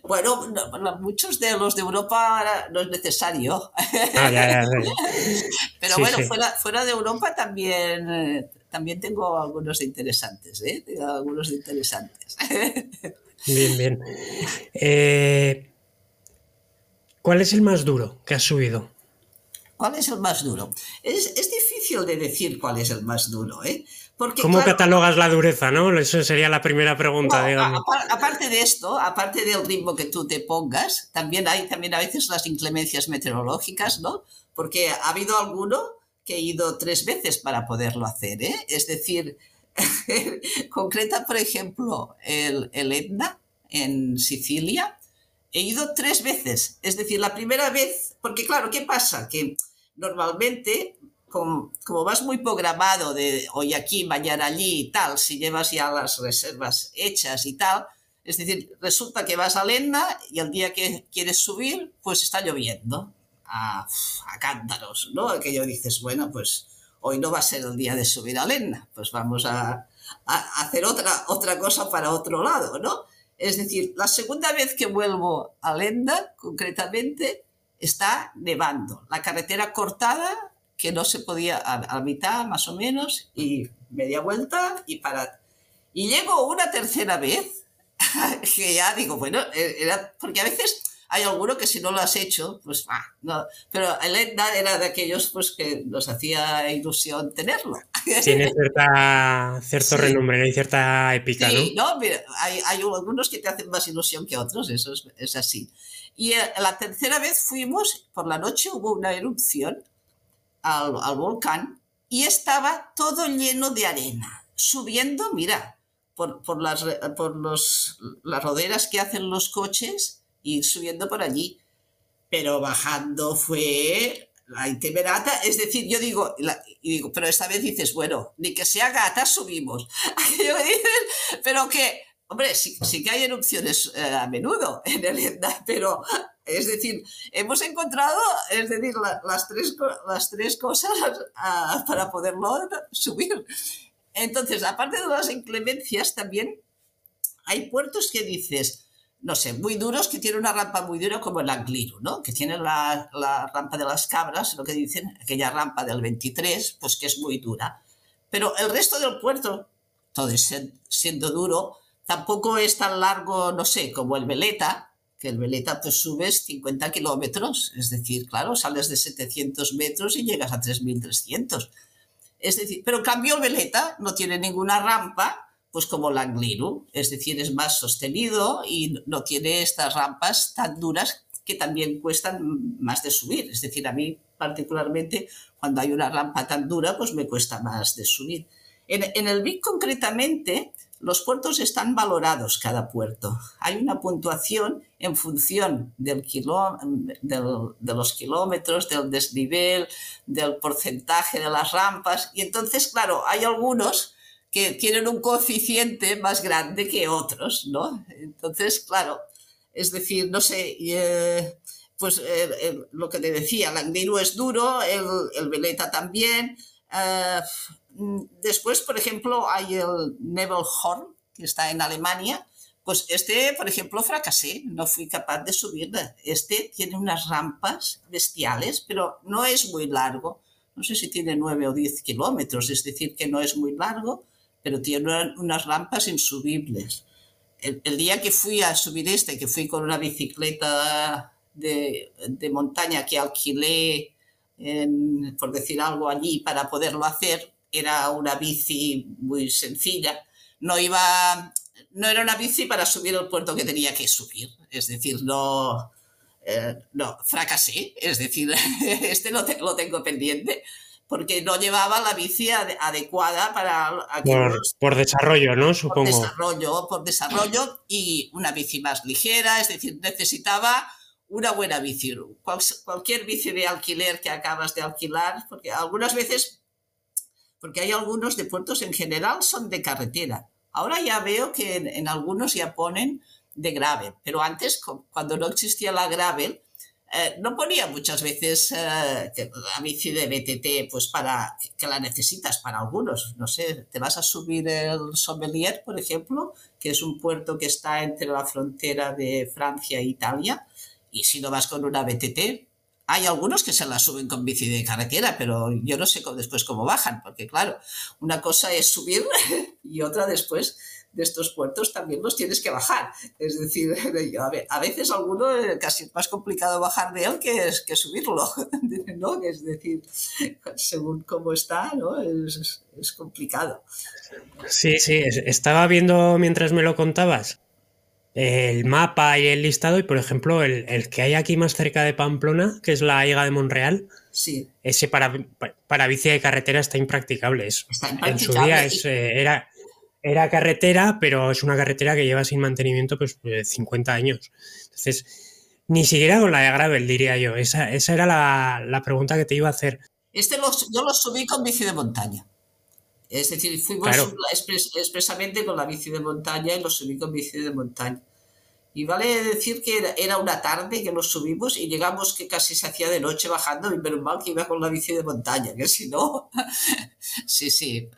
Bueno, no, muchos de los de Europa no es necesario. Ah, ya, ya, ya. Pero sí, bueno, sí. Fuera, fuera, de Europa también, eh, también tengo algunos interesantes, ¿eh? Tengo algunos interesantes. Bien, bien. Eh, ¿Cuál es el más duro que has subido? ¿Cuál es el más duro? Es, es difícil de decir cuál es el más duro, ¿eh? Porque, ¿Cómo claro, catalogas la dureza, no? Eso sería la primera pregunta, no, digamos. Aparte de esto, aparte del ritmo que tú te pongas, también hay también a veces las inclemencias meteorológicas, ¿no? Porque ha habido alguno que he ido tres veces para poderlo hacer, ¿eh? Es decir, concreta, por ejemplo, el, el Etna en Sicilia, he ido tres veces. Es decir, la primera vez, porque claro, ¿qué pasa? Que normalmente como, vas muy programado de hoy aquí, mañana allí y tal, si llevas ya las reservas hechas y tal, es decir, resulta que vas a Lenda y el día que quieres subir, pues está lloviendo a, a cántaros, ¿no? Aquello dices, bueno, pues hoy no va a ser el día de subir a Lenda, pues vamos a, a hacer otra, otra cosa para otro lado, ¿no? Es decir, la segunda vez que vuelvo a Lenda, concretamente, está nevando, la carretera cortada que no se podía a, a, mitad más o menos y media vuelta y para y llego una tercera vez que ya digo bueno e, porque a veces hay alguno que si no lo has hecho pues ah, no. Pero el Etna era de aquellos pues que nos hacía ilusión tenerlo tiene cierta cierto sí. renombre y cierta épica sí, no, ¿no? Mira, hay, hay algunos que te hacen más ilusión que otros eso es, es así y eh, la tercera vez fuimos por la noche hubo una erupción al, al, volcán y estaba todo lleno de arena, subiendo, mira, por, por, las, por los, las roderas que hacen los coches y subiendo por allí. Pero bajando fue la intemerata, es decir, yo digo, digo, pero esta vez dices, bueno, ni que sea gata subimos. pero que, hombre, sí, sí que hay erupciones eh, a menudo en el Etna, pero es decir, hemos encontrado, es decir, la, las, tres, las tres cosas para poderlo subir. Entonces, aparte de las inclemencias, también hay puertos que dices, no sé, muy duros, que tienen una rampa muy dura como el Angliru, ¿no? Que tienen la, la rampa de las cabras, lo que dicen, aquella rampa del 23, pues que es muy dura. Pero el resto del puerto, todo siendo duro, tampoco es tan largo, no sé, como el Veleta, que el veleta pues subes 50 kilómetros, es decir, claro, sales de 700 metros y llegas a 3300. Es decir, pero en cambio el veleta no tiene ninguna rampa, pues como el Angliru, es decir, es más sostenido y no tiene estas rampas tan duras que también cuestan más de subir. Es decir, a mí particularmente cuando hay una rampa tan dura, pues me cuesta más de subir. En, en el Vic concretamente, los puertos están valorados cada puerto. Hay una puntuación en función del de los kilómetros, del desnivel, del porcentaje de las rampas. Y entonces, claro, hay algunos que tienen un coeficiente más grande que otros, ¿no? Entonces, claro, es decir, no sé, eh, pues eh, lo que te decía, el Angliru es duro, el, el Veleta también. Eh, Mm, después, por ejemplo, hay el Nebelhorn, que está en Alemania. Pues este, por ejemplo, fracasé, no fui capaz de subirla. Este tiene unas rampas bestiales, pero no es muy largo. No sé si tiene 9 o 10 kilómetros, es decir, que no es muy largo, pero tiene unas rampas insubibles. El, día que fui a subir este, que fui con una bicicleta de, de montaña que alquilé, por decir algo allí, para poderlo hacer, era una bici muy sencilla. No iba, no era una bici para subir el puerto que tenía que subir. Es decir, no, eh, no, fracasé. Es decir, este lo, lo, tengo pendiente porque no llevaba la bici adecuada para... Por, por, desarrollo, ¿no? Supongo. Por desarrollo, por desarrollo y una bici más ligera, es decir, necesitaba una buena bici. cualquier bici de alquiler que acabas de alquilar, porque algunas veces porque hay algunos de puertos en general son de carretera. Ahora ya veo que en, algunos ya ponen de gravel, pero antes, cuando no existía la gravel, eh, no ponía muchas veces eh, bici de BTT, pues para que la necesitas para algunos. No sé, te vas a subir el Sommelier, por ejemplo, que es un puerto que está entre la frontera de Francia e Italia, y si no vas con una BTT, hay algunos que se la suben con bici de carretera, pero yo no sé después cómo bajan, porque claro, una cosa es subir y otra después de estos puertos también los tienes que bajar. Es decir, a veces alguno eh, casi es más complicado bajar de él que, que subirlo, ¿no? Es decir, según cómo está, ¿no? Es, es complicado. Sí, sí, estaba viendo mientras me lo contabas el mapa y el listado y, por ejemplo, el, que hay aquí más cerca de Pamplona, que es la Higa de Monreal, sí. ese para, para bici de carretera está impracticable. En su día eh, era, era carretera, pero es una carretera que lleva sin mantenimiento pues 50 años. Entonces, ni siquiera con la de gravel, diría yo. Esa, esa era la, pregunta que te iba a hacer. Este yo lo subí con bici de montaña. Es decir, fuimos expresamente con la bici de montaña y lo subí con bici de montaña. Y vale decir que era una tarde que nos subimos y llegamos que casi se hacía de noche bajando y menos mal que iba con la bici de montaña, que si no, sí, sí.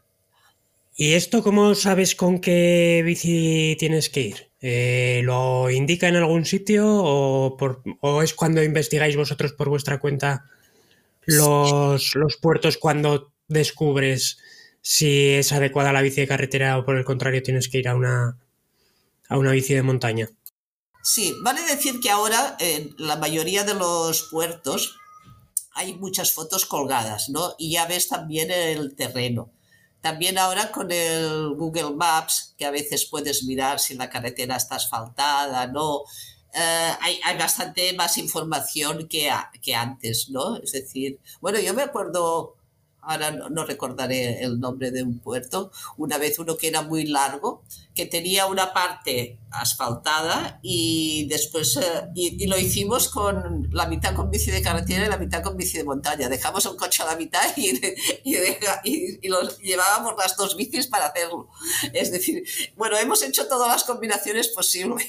¿Y esto cómo sabes con qué bici tienes que ir? Eh, ¿Lo indica en algún sitio o, o, es cuando investigáis vosotros por vuestra cuenta los, los puertos cuando descubres si es adecuada la bici de carretera o por el contrario tienes que ir a una, a una bici de montaña. Sí, vale decir que ahora en la mayoría de los puertos hay muchas fotos colgadas, ¿no? Y ya ves también el terreno. También ahora con el Google Maps, que a veces puedes mirar si la carretera está asfaltada, ¿no? Eh, hay, hay, bastante más información que, que antes, ¿no? Es decir, bueno, yo me acuerdo ahora no, recordaré el nombre de un puerto, una vez uno que era muy largo, que tenía una parte asfaltada y después, eh, y, lo hicimos con la mitad con bici de carretera y la mitad con bici de montaña. Dejamos un coche a la mitad y, y, los, llevábamos las dos bicis para hacerlo. Es decir, bueno, hemos hecho todas las combinaciones posibles.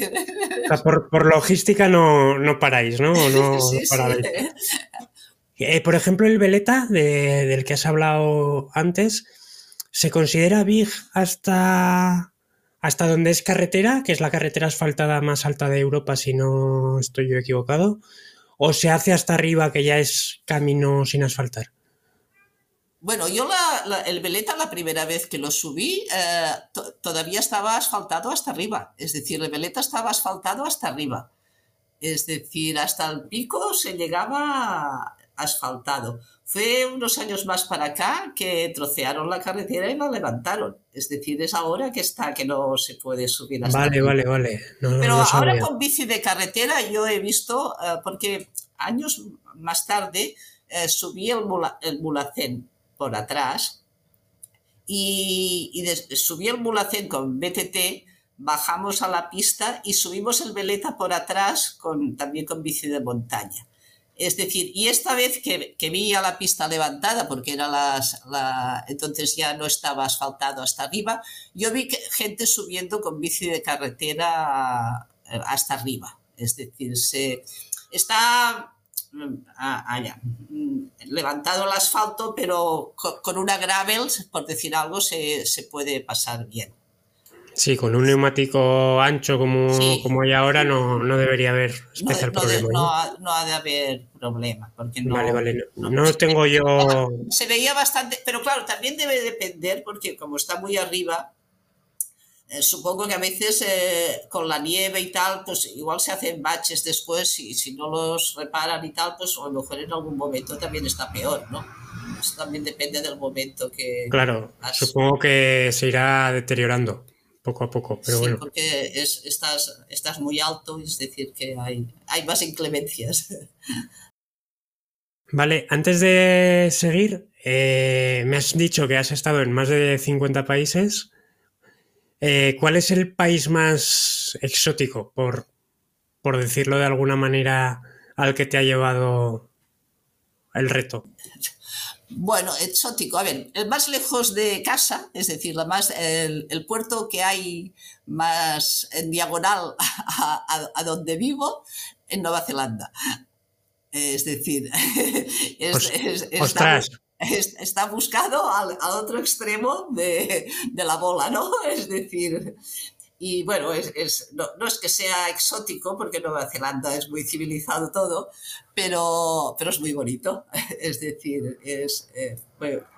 por, logística no, no paráis, ¿no? no, sí, sí, eh, por ejemplo, el Veleta, del que has hablado antes, ¿se considera Big hasta, hasta donde es carretera, que es la carretera asfaltada más alta de Europa, si no estoy yo equivocado? ¿O se hace hasta arriba, que ya es camino sin asfaltar? Bueno, yo el Veleta la primera vez que lo subí eh, todavía estaba asfaltado hasta arriba. Es decir, el Veleta estaba asfaltado hasta arriba. Es decir, hasta el pico se llegaba asfaltado. Fue unos años más para acá que trocearon la carretera y la levantaron. Es decir, es ahora que está, que no se puede subir hasta Vale, vale, vale. Pero ahora con bici de carretera yo he visto, eh, porque años más tarde eh, subí el, mulacén por atrás y, subí el mulacén con BTT, bajamos a la pista y subimos el veleta por atrás con, también con bici de montaña. Es decir, y esta vez que, que vi a la pista levantada, porque era las, la, entonces ya no estaba asfaltado hasta arriba, yo vi gente subiendo con bici de carretera eh, hasta arriba. Es decir, se, está mm, allá, mm, levantado el asfalto, pero con, una gravel, por decir algo, se puede pasar bien. Sí, con un neumático ancho como, como hay ahora no, no debería haber especial problema. no, ha, de haber problema. Porque no, vale, vale. No, tengo yo. Se veía bastante, pero claro, también debe depender, porque como está muy arriba, eh, supongo que a veces eh, con la nieve y tal, pues igual se hacen baches después y si no los reparan y tal, pues a lo mejor en algún momento también está peor, ¿no? Eso también depende del momento que. Claro, supongo que se irá deteriorando poco a poco. Pero sí, porque es, estás, estás muy alto, es decir, que hay, hay más inclemencias. Vale, antes de seguir, eh, me has dicho que has estado en más de 50 países. Eh, ¿Cuál es el país más exótico, por, por decirlo de alguna manera, al que te ha llevado el reto? Bueno, exótico. A ver, el más lejos de casa, es decir, la más, el, puerto que hay más en diagonal a, donde vivo, en Nueva Zelanda. Es decir, está, buscado al, otro extremo de, de, la bola, ¿no? Es decir, y bueno, es, no, es que sea exótico, porque Nueva Zelanda es muy civilizado todo, pero, pero es muy bonito. Es decir, es eh,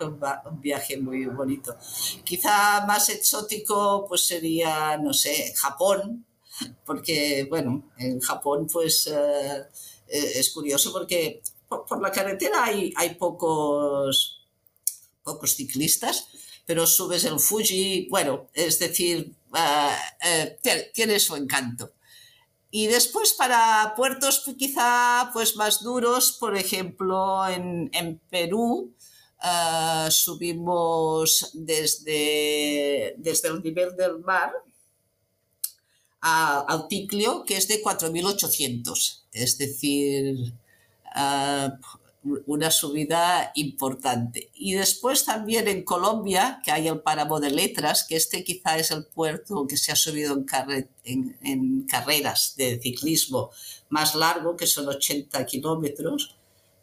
un, viaje muy bonito. Quizá más exótico pues sería, no sé, Japón, porque bueno, en Japón pues eh, eh, es curioso porque por, la carretera hay, hay pocos, pocos ciclistas, pero subes el Fuji, bueno, es decir, eh, eh, tiene su encanto. Y después para puertos quizá pues más duros, por ejemplo, en, Perú eh, subimos desde, desde el nivel del mar al Ticlio, que es de 4.800. Es decir, una subida importante. Y después también en Colombia, que hay el páramo de letras, que este quizá es el puerto que se ha subido en, en, carreras de ciclismo más largo, que son 80 kilómetros,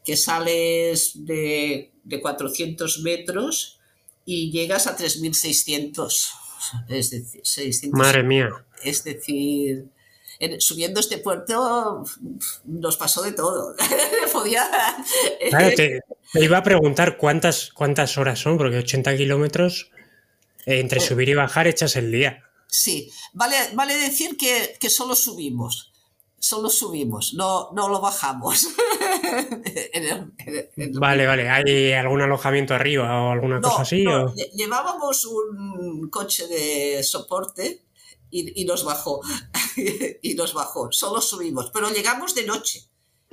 que sales de, de 400 metros y llegas a 3.600. Es decir, 600. Madre mía. Es decir, subiendo este puerto nos pasó de todo. Podía... Claro, te, iba a preguntar cuántas, cuántas horas son, porque 80 kilómetros eh, entre oh. subir y bajar echas el día. Sí, vale, vale decir que, que solo subimos solo subimos, no, no lo bajamos. Vale, vale. ¿Hay algún alojamiento arriba o alguna cosa así? Llevábamos un coche de soporte y, nos bajó. y nos bajó. Solo subimos, pero llegamos de noche.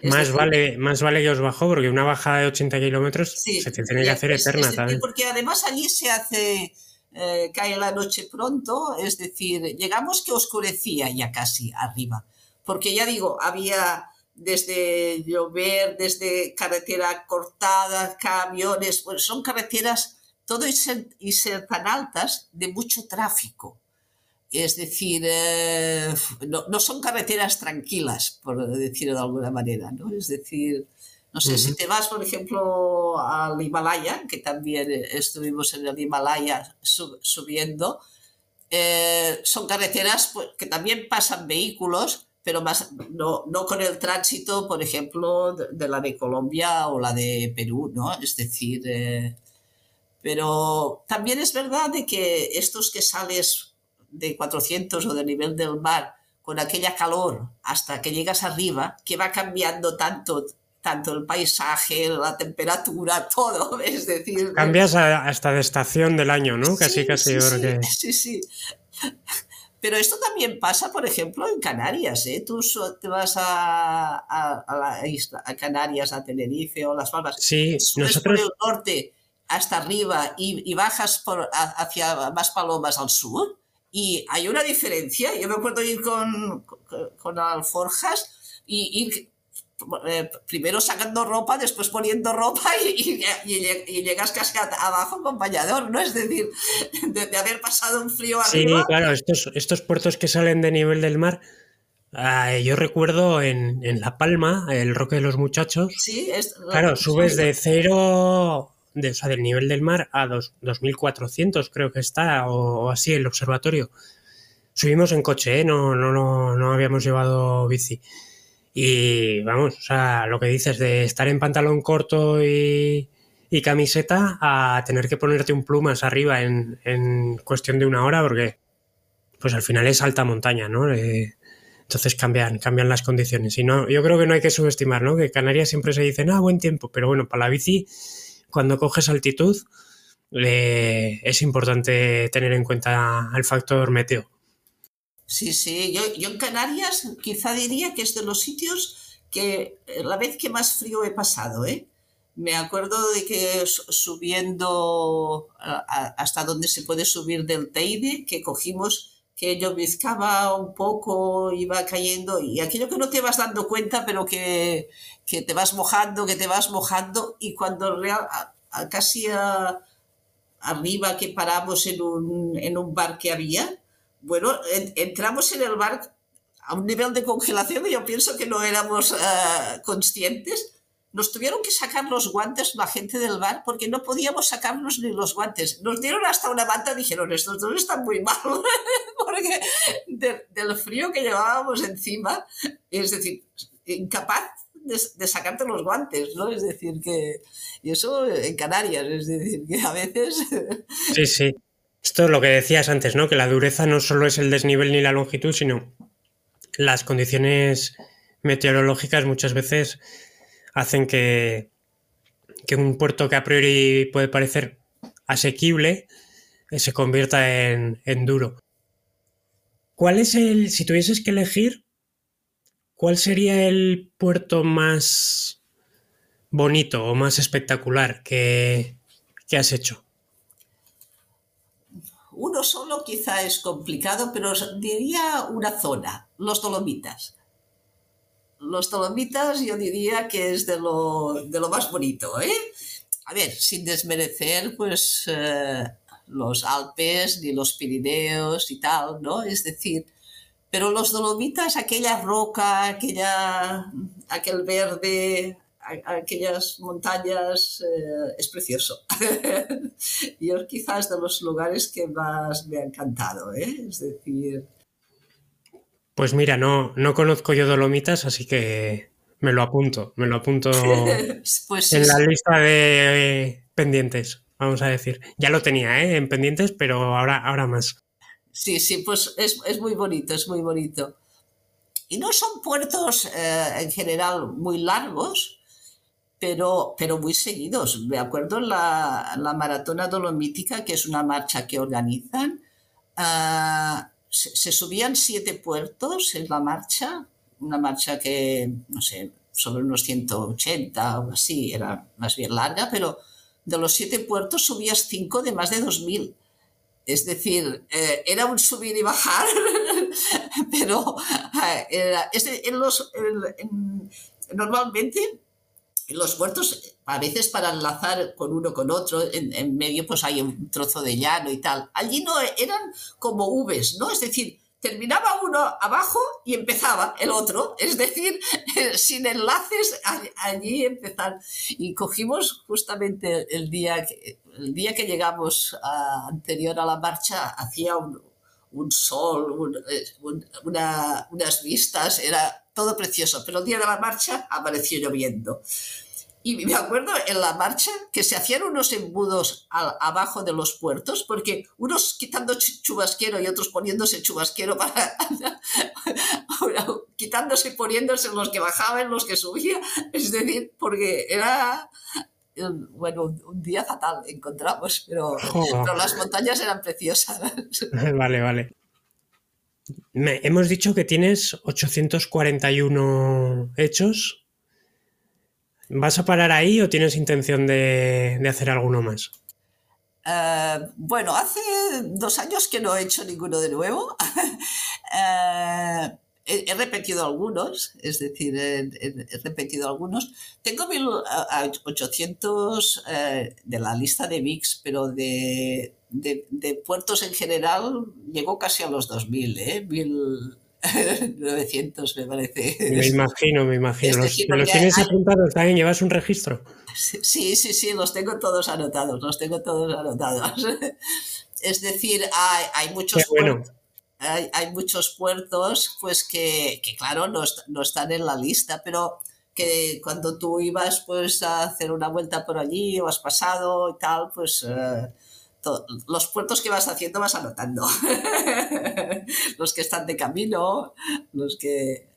más vale, más vale que os bajó, porque una bajada de 80 kilómetros se te tiene que hacer eterna también. Porque además allí se hace, eh, cae la noche pronto, es decir, llegamos que oscurecía ya casi arriba. Porque ya digo, había desde llover, desde carretera cortada, camiones, pues son carreteras, todo y y ser tan altas, de mucho tráfico. Es decir, eh, no, son carreteras tranquilas, por decirlo de alguna manera, ¿no? Es decir, no sé, si te vas, por ejemplo, al Himalaya, que también estuvimos en el Himalaya subiendo, eh, son carreteras pues, que también pasan vehículos, pero más no, no, con el tránsito, por ejemplo, de, la de Colombia o la de Perú, ¿no? Es decir, eh, pero también es verdad de que estos que sales de 400 o de nivel del mar con aquella calor hasta que llegas arriba, que va cambiando tanto tanto el paisaje, la temperatura, todo, es decir... Cambias hasta de estación del año, ¿no? Casi, casi. Sí, sí, sí, Pero esto también pasa, por ejemplo, en Canarias, ¿eh? Tú te vas a, a, la isla, a Canarias, a Tenerife o Las Palmas, sí, subes por el norte hasta arriba y, y bajas por, hacia más palomas al sur, y hay una diferencia. Yo me acuerdo ir con, con, con alforjas y ir eh, primero sacando ropa, después poniendo ropa y, llegas casi abajo con bañador, ¿no? Es decir, de, haber pasado un frío arriba. Sí, claro, estos, estos puertos que salen de nivel del mar. Ah, yo recuerdo en, La Palma, el Roque de los Muchachos. Sí, es, claro, subes de cero, de, o sea, del nivel del mar a dos, 2400, creo que está, o, así, el observatorio. Subimos en coche, ¿eh? no, no, no, no habíamos llevado bici. Y vamos, o sea, lo que dices de estar en pantalón corto y, camiseta a tener que ponerte un plumas arriba en, en, cuestión de una hora, porque pues al final es alta montaña, ¿no? Eh, entonces cambian, cambian las condiciones. Y no, yo creo que no hay que subestimar, ¿no? Que Canarias siempre se dice, ah, buen tiempo, pero bueno, para la bici, cuando coges altitud, eh, es importante tener en cuenta el factor meteo. Sí, sí, yo, en Canarias quizá diría que es de los sitios que eh, la vez que más frío he pasado, ¿eh? Me acuerdo de que subiendo hasta donde se puede subir del Teide, que cogimos, que llovizcaba un poco, iba cayendo, y aquello que no te vas dando cuenta, pero que, que te vas mojando, que te vas mojando, y cuando real, casi arriba que paramos en un, en un bar que había, bueno, entramos en el bar a un nivel de congelación que yo pienso que no éramos eh, conscientes. Nos tuvieron que sacar los guantes la gente del bar porque no podíamos sacarnos ni los guantes. Nos dieron hasta una manta y dijeron, estos dos están muy mal, porque del frío que llevábamos encima, es decir, incapaz de, de, sacarte los guantes, ¿no? Es decir, que... Y eso en Canarias, es decir, que a veces... Sí, sí. Esto es lo que decías antes, ¿no? Que la dureza no solo es el desnivel ni la longitud, sino las condiciones meteorológicas muchas veces hacen que, que un puerto que a priori puede parecer asequible eh, se convierta en, en duro. ¿Cuál es el, si tuvieses que elegir, cuál sería el puerto más bonito o más espectacular que, que has hecho? Uno solo quizá es complicado, pero diría una zona, los Dolomitas. Los Dolomitas yo diría que es de lo, de lo más bonito, ¿eh? A ver, sin desmerecer, pues, eh, los Alpes ni los Pirineos y tal, ¿no? Es decir, pero los Dolomitas, aquella roca, aquella, aquel verde, aquellas montañas eh, es precioso. Yo quizás de los lugares que más me ha encantado, ¿eh? es decir... Pues mira, no, no conozco yo Dolomitas, así que me lo apunto, me lo apunto pues en la lista de pendientes, vamos a decir. Ya lo tenía ¿eh? en pendientes, pero ahora, ahora más. Sí, sí, pues es, es muy bonito, es muy bonito. Y no son puertos eh, en general muy largos, pero, pero muy seguidos. Me acuerdo la, la Maratona Dolomítica, que es una marcha que organizan. Ah, se, subían siete puertos en la marcha, una marcha que, no sé, sobre unos 180 o así, era más bien larga, pero de los siete puertos subías cinco de más de 2.000. Es decir, eh, era un subir y bajar, pero eh, en los, normalmente los puertos, a veces para enlazar con uno con otro, en, medio pues hay un trozo de llano y tal. Allí no eran como Vs, ¿no? Es decir, terminaba uno abajo y empezaba el otro, es decir, sin enlaces allí empezar. Y cogimos justamente el día que, el día que llegamos anterior a la marcha, hacía un, sol, eh, unas vistas, era todo precioso, pero el día de la marcha apareció lloviendo. Y me acuerdo en la marcha que se hacían unos embudos abajo de los puertos, porque unos quitando chubasquero y otros poniéndose chubasquero para. quitándose y poniéndose los que bajaban, los que subían. Es decir, porque era. Bueno, un día fatal encontramos, pero, pero las montañas eran preciosas. Vale, vale. hemos dicho que tienes 841 hechos ¿Vas a parar ahí o tienes intención de, hacer alguno más? Eh, bueno, hace dos años que no he hecho ninguno de nuevo. Eh, he, repetido algunos, es decir, he, repetido algunos. Tengo 1800 eh, de la lista de VIX, pero de, puertos en general llegó casi a los 2000, ¿eh? 900 me parece. Me imagino, me imagino. los, tienes apuntados también? ¿Llevas un registro? Sí, sí, sí, los tengo todos anotados, los tengo todos anotados. Es decir, hay, muchos puertos, hay, muchos puertos pues que, claro, no, están en la lista, pero que cuando tú ibas pues a hacer una vuelta por allí o has pasado y tal, pues... Eh, los puertos que vas haciendo vas anotando. los que están de camino, los que...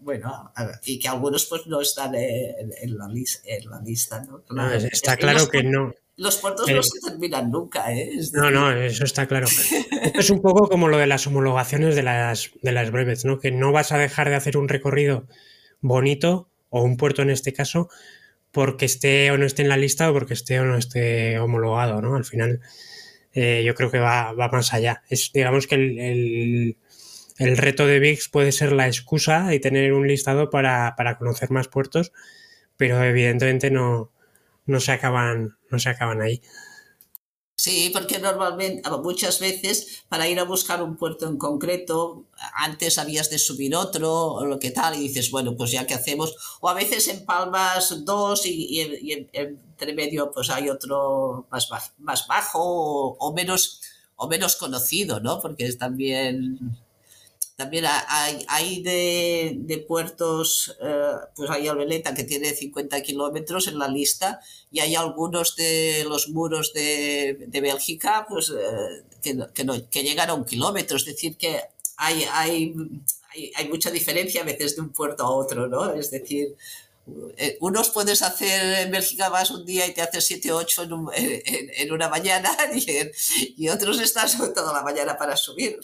Bueno, y que algunos pues no están en, la, lista, ¿no? Está claro que no. Los puertos no se terminan nunca, ¿eh? No, no, eso está claro. Esto es un poco como lo de las homologaciones de las, de las breves, ¿no? Que no vas a dejar de hacer un recorrido bonito, o un puerto en este caso, porque esté o no esté en la lista o porque esté o no esté homologado, ¿no? Al final eh, yo creo que va, más allá. Digamos que el, reto de VIX puede ser la excusa y tener un listado para, para conocer más puertos, pero evidentemente no se acaban ahí. Sí, porque normalmente, muchas veces, para ir a buscar un puerto en concreto, antes habías de subir otro o lo que tal, y dices, bueno, pues ya que hacemos, o a veces en Palmas dos y, entre medio pues hay otro más, más bajo o, menos, o menos conocido, ¿no? Porque es también también hay, hay de, puertos, eh, pues hay Albeleta que tiene 50 kilómetros en la lista y hay algunos de los muros de, Bélgica pues, eh, que, que, llegan a un kilómetro. Es decir, que hay, hay, hay, hay, mucha diferencia a veces de un puerto a otro, ¿no? Es decir, unos puedes hacer en Bélgica vas un día y te haces 7 o 8 en, una mañana y, otros estás toda la mañana para subir.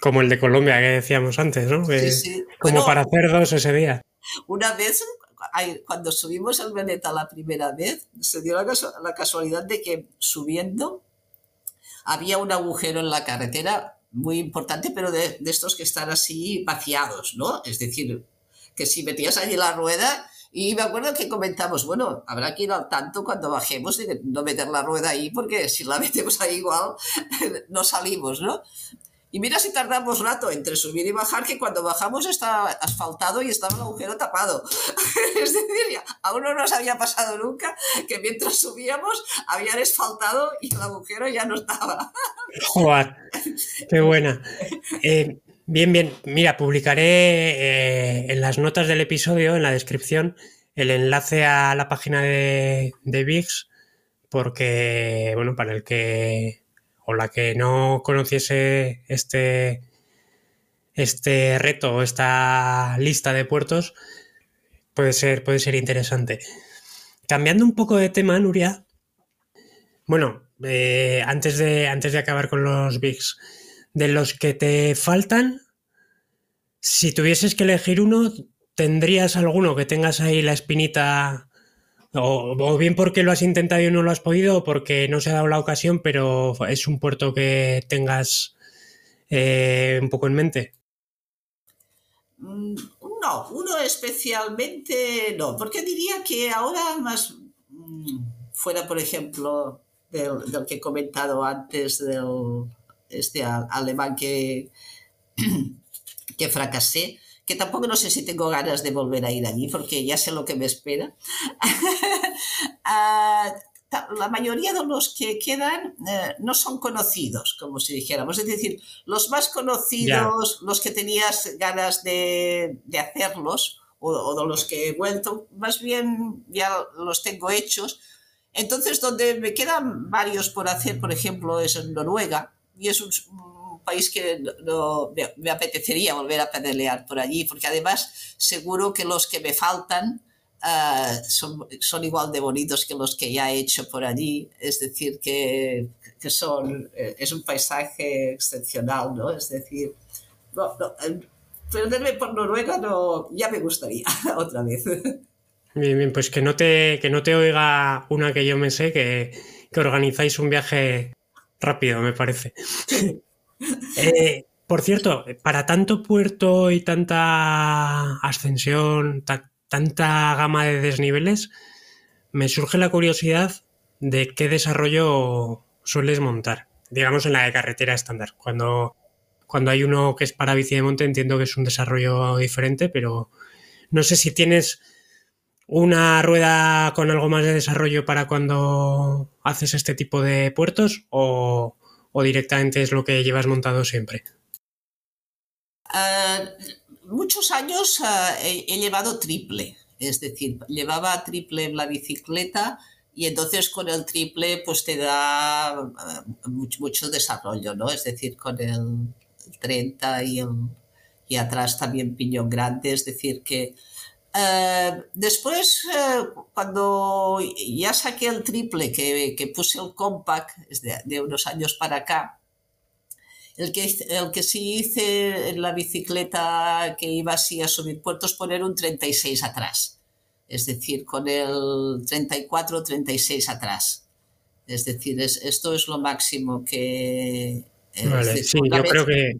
Como el de Colombia que decíamos antes, ¿no? Como para hacer dos ese día. Una vez, cuando subimos el Veneta la primera vez, se dio la, casualidad de que subiendo había un agujero en la carretera muy importante, pero de, de estos que están así vaciados, ¿no? Es decir, que si metías allí la rueda, y me acuerdo que comentamos, bueno, habrá que ir al tanto cuando bajemos de no meter la rueda ahí, porque si la metemos ahí igual, no salimos, ¿no? Y mira si tardamos rato entre subir y bajar, que cuando bajamos está asfaltado y estaba el agujero tapado. es decir, aún no nos había pasado nunca que mientras subíamos habían asfaltado y el agujero ya no estaba. Joder, qué buena. Eh, Bien, bien. Mira, publicaré eh, en las notas del episodio, en la descripción, el enlace a la página de, de porque, bueno, para el que o la que no conociese este, este reto o esta lista de puertos, puede ser, puede ser interesante. Cambiando un poco de tema, Nuria, bueno, eh, antes, de, antes de acabar con los VIX, de los que te faltan, si tuvieses que elegir uno, ¿tendrías alguno que tengas ahí la espinita? O, bien porque lo has intentado y no lo has podido, o porque no se ha dado la ocasión, pero es un puerto que tengas eh, un poco en mente. Mm, no, uno especialmente no, porque diría que ahora más mm, fuera, por ejemplo, del, del que he comentado antes, del, este alemán que, que fracasé, que tampoco no sé si tengo ganas de volver a ir allí porque ya sé lo que me espera. Ah, la mayoría de los que quedan eh, no son conocidos, como si dijéramos. Es decir, los más conocidos, los que tenías ganas de, de hacerlos, o, de los que he vuelto, más bien ya los tengo hechos. Entonces, donde me quedan varios por hacer, por ejemplo, es en Noruega, y es un, país que me, apetecería volver a pedalear por allí, porque además seguro que los que me faltan uh, son, son, igual de bonitos que los que ya he hecho por allí, es decir, que, que son, eh, es un paisaje excepcional, ¿no? Es decir, no, perderme por Noruega no, ya me gustaría otra vez. Bien, bien, pues que no te, que no te oiga una que yo me sé, que, que organizáis un viaje rápido, me parece. eh, por cierto, para tanto puerto y tanta ascensión, tanta gama de desniveles, me surge la curiosidad de qué desarrollo sueles montar, digamos en la de carretera estándar. Cuando cuando hay uno que es para bici de monte, entiendo que es un desarrollo diferente, pero no sé si tienes una rueda con algo más de desarrollo para cuando haces este tipo de puertos o, directamente es lo que llevas montado siempre. Uh, muchos años uh, he, llevado triple, es decir, llevaba triple la bicicleta y entonces con el triple pues te da uh, mucho, mucho, desarrollo, ¿no? Es decir, con el, 30 y, y atrás también piñón grande, es decir que eh, después, eh, cuando ya saqué el triple, que, que puse el compact de, de, unos años para acá, el que, el que sí hice en la bicicleta que iba así a subir puertos, poner un 36 atrás. Es decir, con el 34, 36 atrás. Es decir, es, esto es lo máximo que, Vale, sí, yo creo que,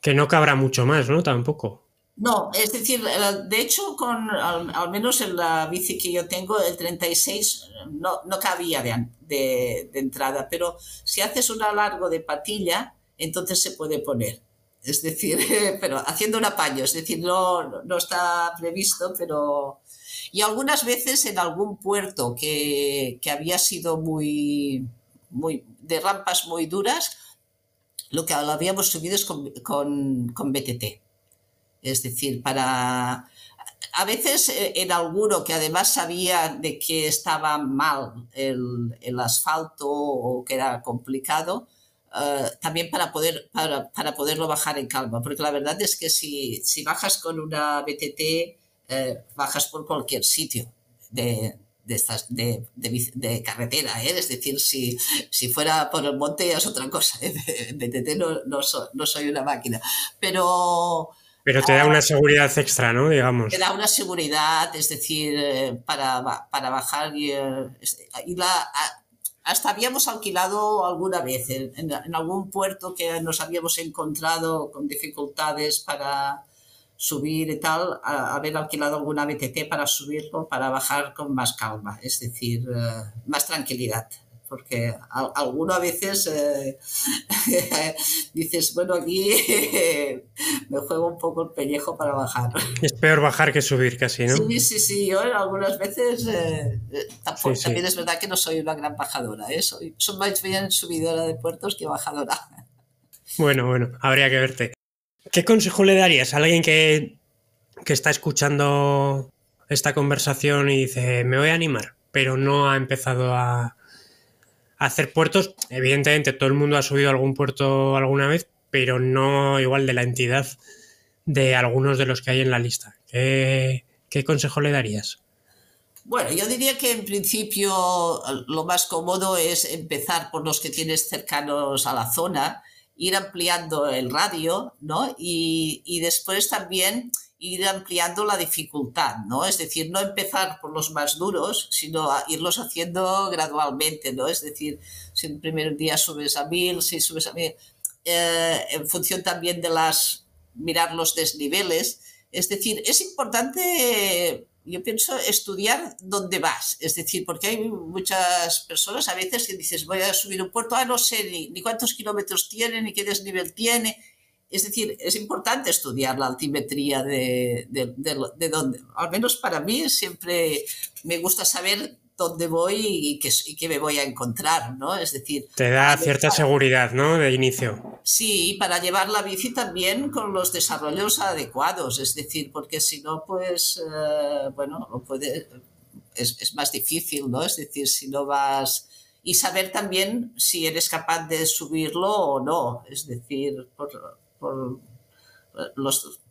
que no cabrá mucho más, ¿no? Tampoco. No, es decir, de hecho, con al, menos en la bici que yo tengo, el 36 no, no cabía de, entrada, pero si haces un alargo de patilla, entonces se puede poner. Es decir, pero haciendo un apaño, es decir, no, no está previsto, pero... Y algunas veces en algún puerto que, que había sido muy, muy, de rampas muy duras, lo que habíamos subido es con, con, BTT. Es decir, para... A veces eh, en alguno que además sabía de que estaba mal el, asfalto o que era complicado, uh, también para, poder, para, para, poderlo bajar en calma, porque la verdad es que si, si bajas con una BTT, eh, bajas por cualquier sitio de, de, estas, de, carretera, ¿eh? es decir, si, si fuera por el monte es otra cosa, ¿eh? BTT no, no, soy una máquina, pero... Pero te da una seguridad extra, ¿no? Digamos. Te da una seguridad, es decir, eh, para, para bajar y, eh, y la, hasta habíamos alquilado alguna vez en, en, algún puerto que nos habíamos encontrado con dificultades para, subir y tal, haber alquilado alguna BTT para subirlo, para bajar con más calma, es decir, eh, más tranquilidad. Porque alguno a veces eh, dices, bueno, aquí me juego un poco el pellejo para bajar. Es peor bajar que subir casi, ¿no? Sí, sí, sí. Yo algunas veces eh, también es verdad que no soy una gran bajadora, ¿eh? soy, soy más bien subidora de puertos que bajadora. Bueno, bueno, habría que verte. ¿Qué consejo le darías a alguien que, está escuchando esta conversación y dice, me voy a animar, pero no ha empezado a, hacer puertos? Evidentemente, todo el mundo ha subido algún puerto alguna vez, pero no igual de la entidad de algunos de los que hay en la lista. ¿Qué, qué consejo le darías? Bueno, yo diría que en principio lo más cómodo es empezar por los que tienes cercanos a la zona ir ampliando el radio, ¿no? Y, y, después también ir ampliando la dificultad, ¿no? Es decir, no empezar por los más duros, sino irlos haciendo gradualmente, ¿no? Es decir, si el primer día subes a mil, si subes a mil, eh, en función también de las, mirar los desniveles. Es decir, es importante yo pienso estudiar dónde vas. Es decir, porque hay muchas personas a veces que dices, voy a subir un puerto, ah, no sé ni, ni cuántos kilómetros tiene, ni qué desnivel tiene. Es decir, es importante estudiar la altimetría de, de, de, de, dónde. Al menos para mí siempre me gusta saber dónde voy y qué, me voy a encontrar, ¿no? Es decir... Te da cierta seguridad, ¿no? De inicio. Sí, para llevar la bici también con los desarrollos adecuados, es decir, porque si no, pues, eh, bueno, puede, es, más difícil, ¿no? Es decir, si no vas... Y saber también si eres capaz de subirlo o no, es decir, por, por los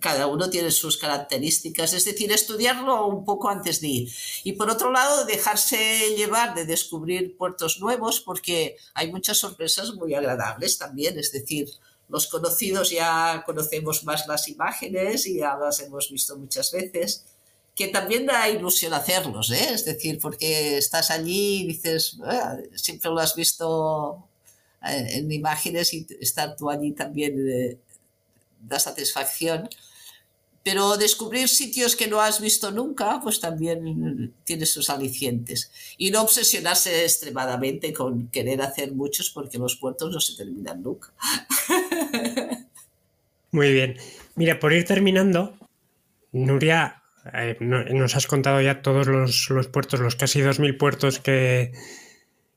cada uno tiene sus características, es decir, estudiarlo un poco antes de ir. Y por otro lado, dejarse llevar de descubrir puertos nuevos, porque hay muchas sorpresas muy agradables también, es decir, los conocidos ya conocemos más las imágenes y ya las hemos visto muchas veces, que también da ilusión hacerlos, ¿eh? es decir, porque estás allí y dices, ah, siempre lo has visto eh, en imágenes y estar tú allí también eh, da satisfacción. Pero descubrir sitios que no has visto nunca, pues también tiene sus alicientes. Y no obsesionarse extremadamente con querer hacer muchos porque los puertos no se terminan nunca. Muy bien. Mira, por ir terminando, Nuria, eh, nos has contado ya todos los, puertos, los casi 2.000 puertos que,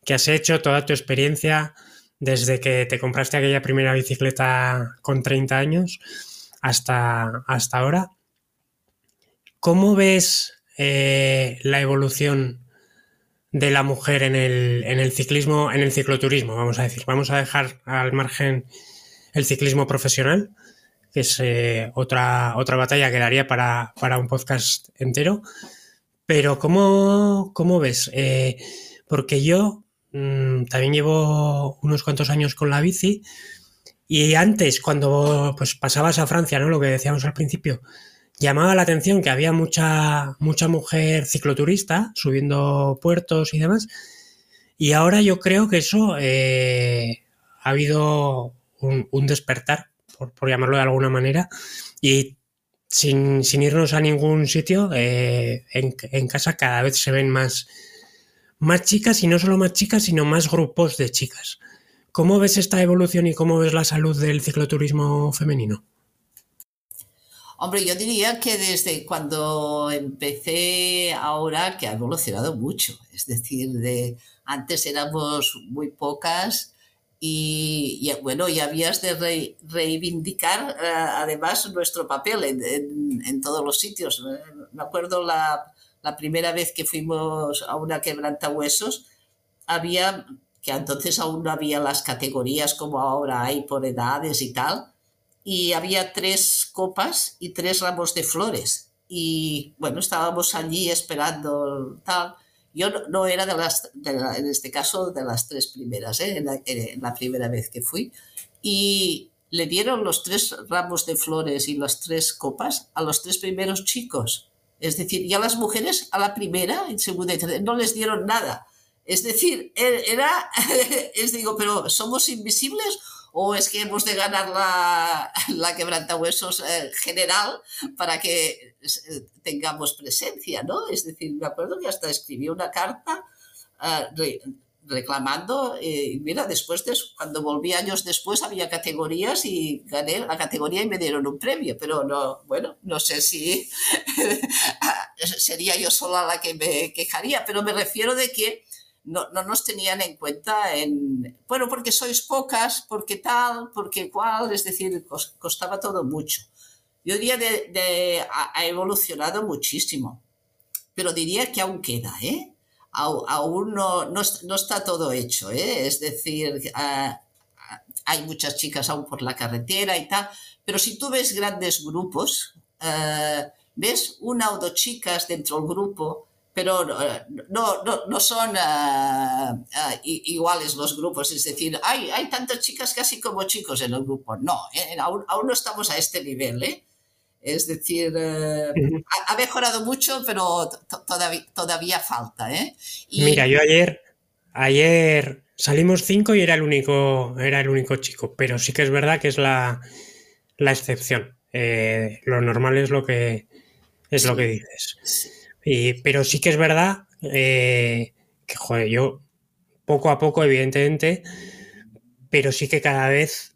que has hecho, toda tu experiencia desde que te compraste aquella primera bicicleta con 30 años hasta, hasta ahora. ¿Cómo ves eh, la evolución de la mujer en el, ciclismo, en el cicloturismo, vamos a decir? Vamos a dejar al margen el ciclismo profesional, que es eh, otra, otra batalla que daría para, un podcast entero. Pero ¿cómo, cómo ves? Eh, porque yo Mm, también llevo unos cuantos años con la bici y antes cuando pues pasabas a Francia, ¿no? Lo que decíamos al principio, llamaba la atención que había mucha mucha mujer cicloturista subiendo puertos y demás. Y ahora yo creo que eso eh, ha habido un, despertar, por, llamarlo de alguna manera, y sin, irnos a ningún sitio, eh, en casa cada vez se ven más más chicas y no solo más chicas, sino más grupos de chicas. ¿Cómo ves esta evolución y cómo ves la salud del cicloturismo femenino? Hombre, yo diría que desde cuando empecé ahora que ha evolucionado mucho. Es decir, de antes éramos muy pocas y, bueno, y habías de reivindicar eh, además nuestro papel en, todos los sitios. Me acuerdo la, la primera vez que fuimos a una quebrantahuesos, había, que entonces aún no había las categorías como ahora hay por edades y tal, y había tres copas y tres ramos de flores. Y bueno, estábamos allí esperando tal. Yo no, era de las, en este caso, de las tres primeras, ¿eh? la, en la primera vez que fui. Y le dieron los tres ramos de flores y las tres copas a los tres primeros chicos es decir, ya las mujeres a la primera, en segunda y tercera, no les dieron nada. Es decir, e-, era, es digo, pero ¿somos invisibles o es que hemos de ganar la, la quebrantahuesos eh, general para que eh, tengamos presencia, ¿no? Es decir, me acuerdo que hasta escribí una carta eh, reclamando, y mira, después de cuando volví años después había categorías y gané la categoría y me dieron un premio, pero no, bueno, no sé si sería yo sola la que me quejaría, pero me refiero de que no, no, nos tenían en cuenta en, bueno, porque sois pocas, porque tal, porque cual, es decir, costaba todo mucho. Yo diría de, de ha evolucionado muchísimo, pero diría que aún queda, ¿eh? Aún no, no, está todo hecho, ¿eh? es decir, ah, hay muchas chicas aún por la carretera y tal, pero si tú ves grandes grupos, ah, ves una o dos chicas dentro del grupo, pero no, no, no son ah, iguales los grupos, es decir, hay, hay tantas chicas casi como chicos en el grupo, no, ¿eh? aún, aún, no estamos a este nivel, ¿eh? Es decir, eh, ha, mejorado mucho, pero todavía, todavía falta. ¿eh? Mira, yo ayer, ayer salimos cinco y era el único, era el único chico, pero sí que es verdad que es la, excepción. Eh, lo normal es lo que es lo que dices. pero sí que es verdad que, joder, yo poco a poco, evidentemente, pero sí que cada vez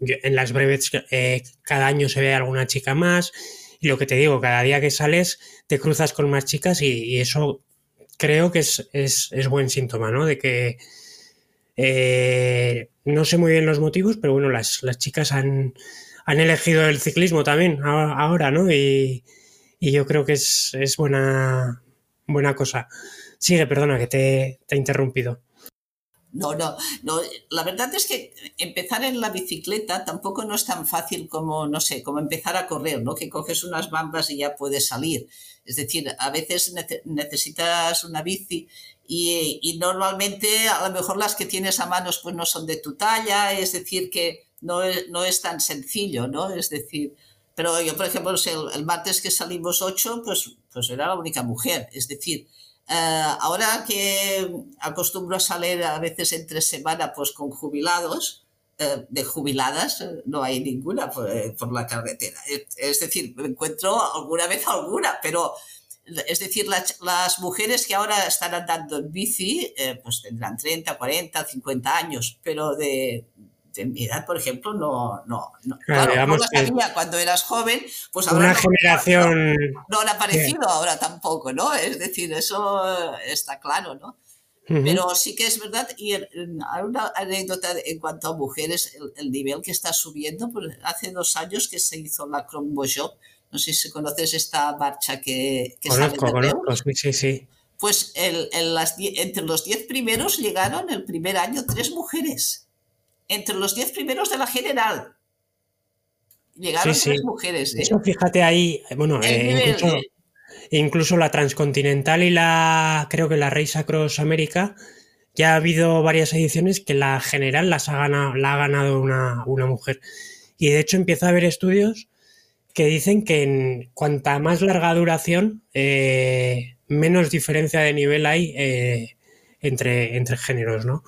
en las breves eh, cada año se ve alguna chica más. y lo que te digo, cada día que sales te cruzas con más chicas y, eso creo que es, es, es, buen síntoma, ¿no? De que eh, no sé muy bien los motivos, pero bueno, las, las chicas han, han, elegido el ciclismo también ahora, ¿no? Y, y yo creo que es, es, buena, buena cosa. Sigue, perdona que te, te he interrumpido. No, no, no. La verdad es que empezar en la bicicleta tampoco no es tan fácil como, no sé, como empezar a correr, ¿no? Que coges unas bambas y ya puedes salir. Es decir, a veces necesitas una bici y, normalmente a lo mejor las que tienes a manos pues no son de tu talla, es decir, que no es, no es tan sencillo, ¿no? Es decir, pero yo, por ejemplo, el, el martes que salimos ocho, pues, pues era la única mujer. Es decir, eh, ahora que acostumbro a salir a veces entre semana pues con jubilados, eh, de jubiladas eh, no hay ninguna por, la carretera. Es, decir, me encuentro alguna vez alguna, pero es decir, las mujeres que ahora están andando en bici, pues tendrán 30, 40, 50 años, pero de, en mi edad, por ejemplo, no, no, no. Claro, no sabía cuando eras joven, pues ahora una generación no, han aparecido ahora tampoco, ¿no? Es decir, eso está claro, ¿no? Pero sí que es verdad, y hay una anécdota en cuanto a mujeres, el, nivel que está subiendo, pues hace dos años que se hizo la Job, no sé si conoces esta marcha que, que conozco, conozco, sí, sí. Pues el, las, entre los diez primeros llegaron el primer año tres mujeres entre los diez primeros de la general. Llegaron tres mujeres. ¿eh? fíjate ahí, bueno, eh, incluso, la Transcontinental y la, creo que la Race Across América, ya ha habido varias ediciones que la general las ha ganado, la ha ganado una, mujer. Y de hecho empieza a haber estudios que dicen que en cuanta más larga duración, eh, menos diferencia de nivel hay entre, entre géneros, ¿no?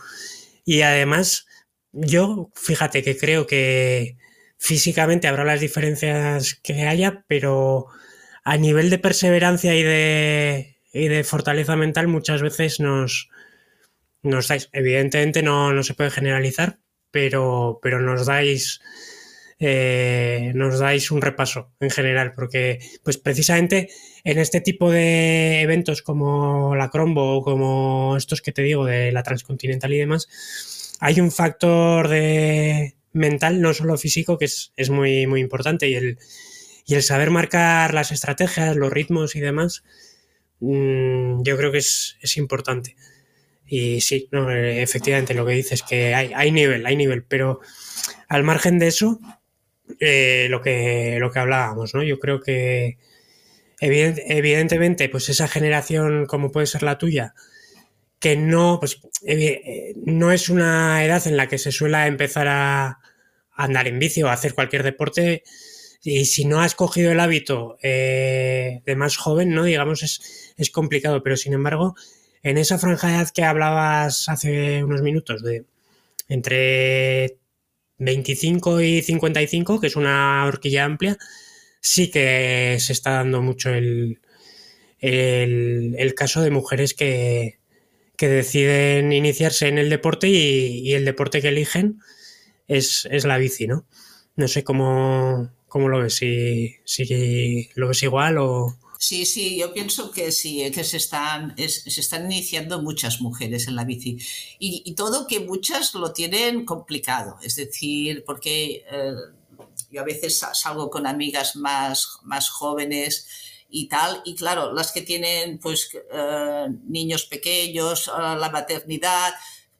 Y además, yo, fíjate que creo que físicamente habrá las diferencias que haya, pero a nivel de perseverancia y de, y de fortaleza mental muchas veces nos, nos dais, evidentemente no, no se puede generalizar, pero, pero nos dais eh, nos dais un repaso en general, porque pues precisamente en este tipo de eventos como la Crombo o como estos que te digo de la Transcontinental y demás, hay un factor de mental, no solo físico, que es, muy, muy importante y el, y el saber marcar las estrategias, los ritmos y demás, mm, yo creo que es, importante. Y sí, no, efectivamente lo que dices, que hay, hay nivel, hay nivel, pero al margen de eso, eh, lo, que, lo que hablábamos, ¿no? Yo creo que evidentemente, pues esa generación como puede ser la tuya, que no, pues, eh, no es una edad en la que se suele empezar a, andar en bici o hacer cualquier deporte. Y si no has cogido el hábito eh, de más joven, ¿no? Digamos, es, es, complicado. Pero sin embargo, en esa franja de edad que hablabas hace unos minutos, de entre 25 y 55, que es una horquilla amplia, sí que se está dando mucho el, el caso de mujeres que, que deciden iniciarse en el deporte y, el deporte que eligen es, la bici, ¿no? No sé cómo, cómo lo ves, si, si lo ves igual o... Sí, sí, yo pienso que sí, que se están, se están iniciando muchas mujeres en la bici. Y, todo que muchas lo tienen complicado. Es decir, porque eh, yo a veces salgo con amigas más, más jóvenes y tal. Y claro, las que tienen pues eh, niños pequeños, la maternidad,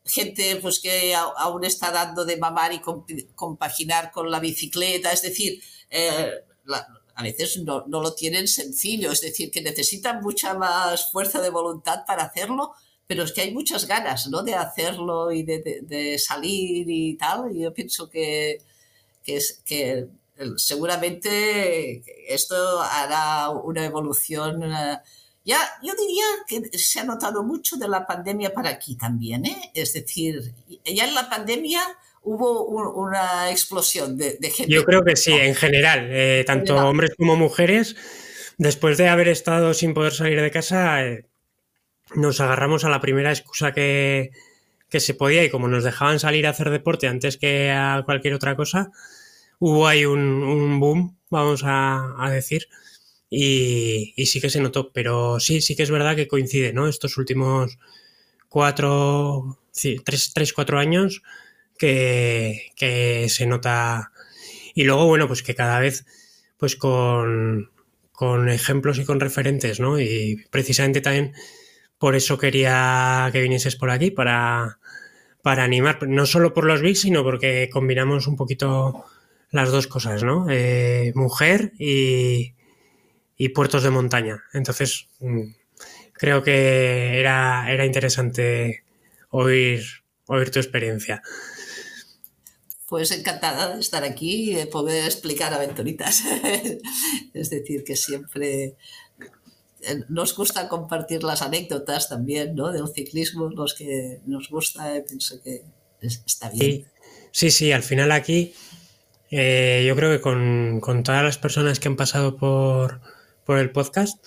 gente pues que aún está dando de mamar y compaginar con la bicicleta, es decir, eh, a veces no, no, lo tienen sencillo, es decir, que necesitan mucha más fuerza de voluntad para hacerlo, pero es que hay muchas ganas, ¿no? De hacerlo y de, de, salir y tal, y yo pienso que, que seguramente esto hará una evolución. Eh, ya, yo diría que se ha notado mucho de la pandemia para aquí también, ¿eh? Es decir, ya en la pandemia hubo una explosión de, gente. Yo creo que sí, en general, eh, tanto hombres como mujeres, después de haber estado sin poder salir de casa, nos agarramos a la primera excusa que, que se podía y como nos dejaban salir a hacer deporte antes que a cualquier otra cosa, hubo ahí un, boom, vamos a, decir, y, sí que se notó, pero sí, sí que es verdad que coincide, ¿no? Estos últimos cuatro, tres, tres cuatro años que, se nota. Y luego, bueno, pues que cada vez, pues con, con ejemplos y con referentes, ¿no? Y precisamente también por eso quería que vinieses por aquí, para, para animar, no solo por los VIX, sino porque combinamos un poquito las dos cosas, ¿no? Eh, mujer y, y, puertos de montaña. Entonces, mm, creo que era, era interesante oír, oír tu experiencia. Pues encantada de estar aquí y de poder explicar aventuritas. es decir, que siempre eh, nos gusta compartir las anécdotas también, ¿no? Del ciclismo, los que nos gusta, eh, pienso que está bien. Sí, sí, al final aquí eh, yo creo que con, todas las personas que han pasado por, el podcast,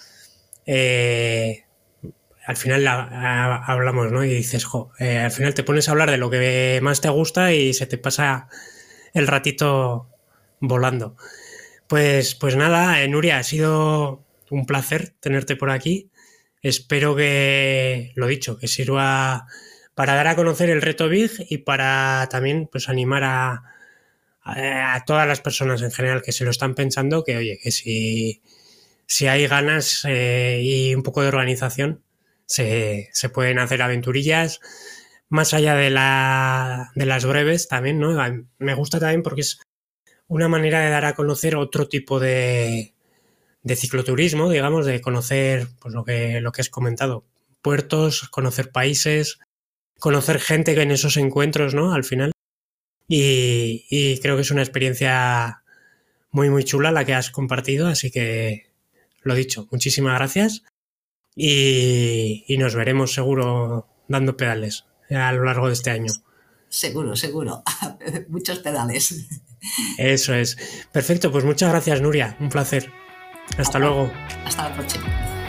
al final hablamos, ¿no? Y dices, jo, al final te pones a hablar de lo que más te gusta y se te pasa el ratito volando. Pues, pues nada, Nuria, ha sido un placer tenerte por aquí. Espero que, lo dicho, que sirva para dar a conocer el reto Big y para también pues animar a, a, todas las personas en general que se lo están pensando, que oye, que si, si hay ganas eh, y un poco de organización, se, se, pueden hacer aventurillas. Más allá de, la, de las breves también, ¿no? Me gusta también porque es una manera de dar a conocer otro tipo de, de cicloturismo, digamos, de conocer pues, lo, que, lo que has comentado, puertos, conocer países, conocer gente en esos encuentros, ¿no? Al final. Y, creo que es una experiencia muy, muy chula la que has compartido, así que lo dicho, muchísimas gracias y, y nos veremos seguro dando pedales a lo largo de este año. Seguro, seguro. Muchos pedales. Eso es. Perfecto, pues muchas gracias, Nuria. Un placer. Hasta luego. Hasta la próxima.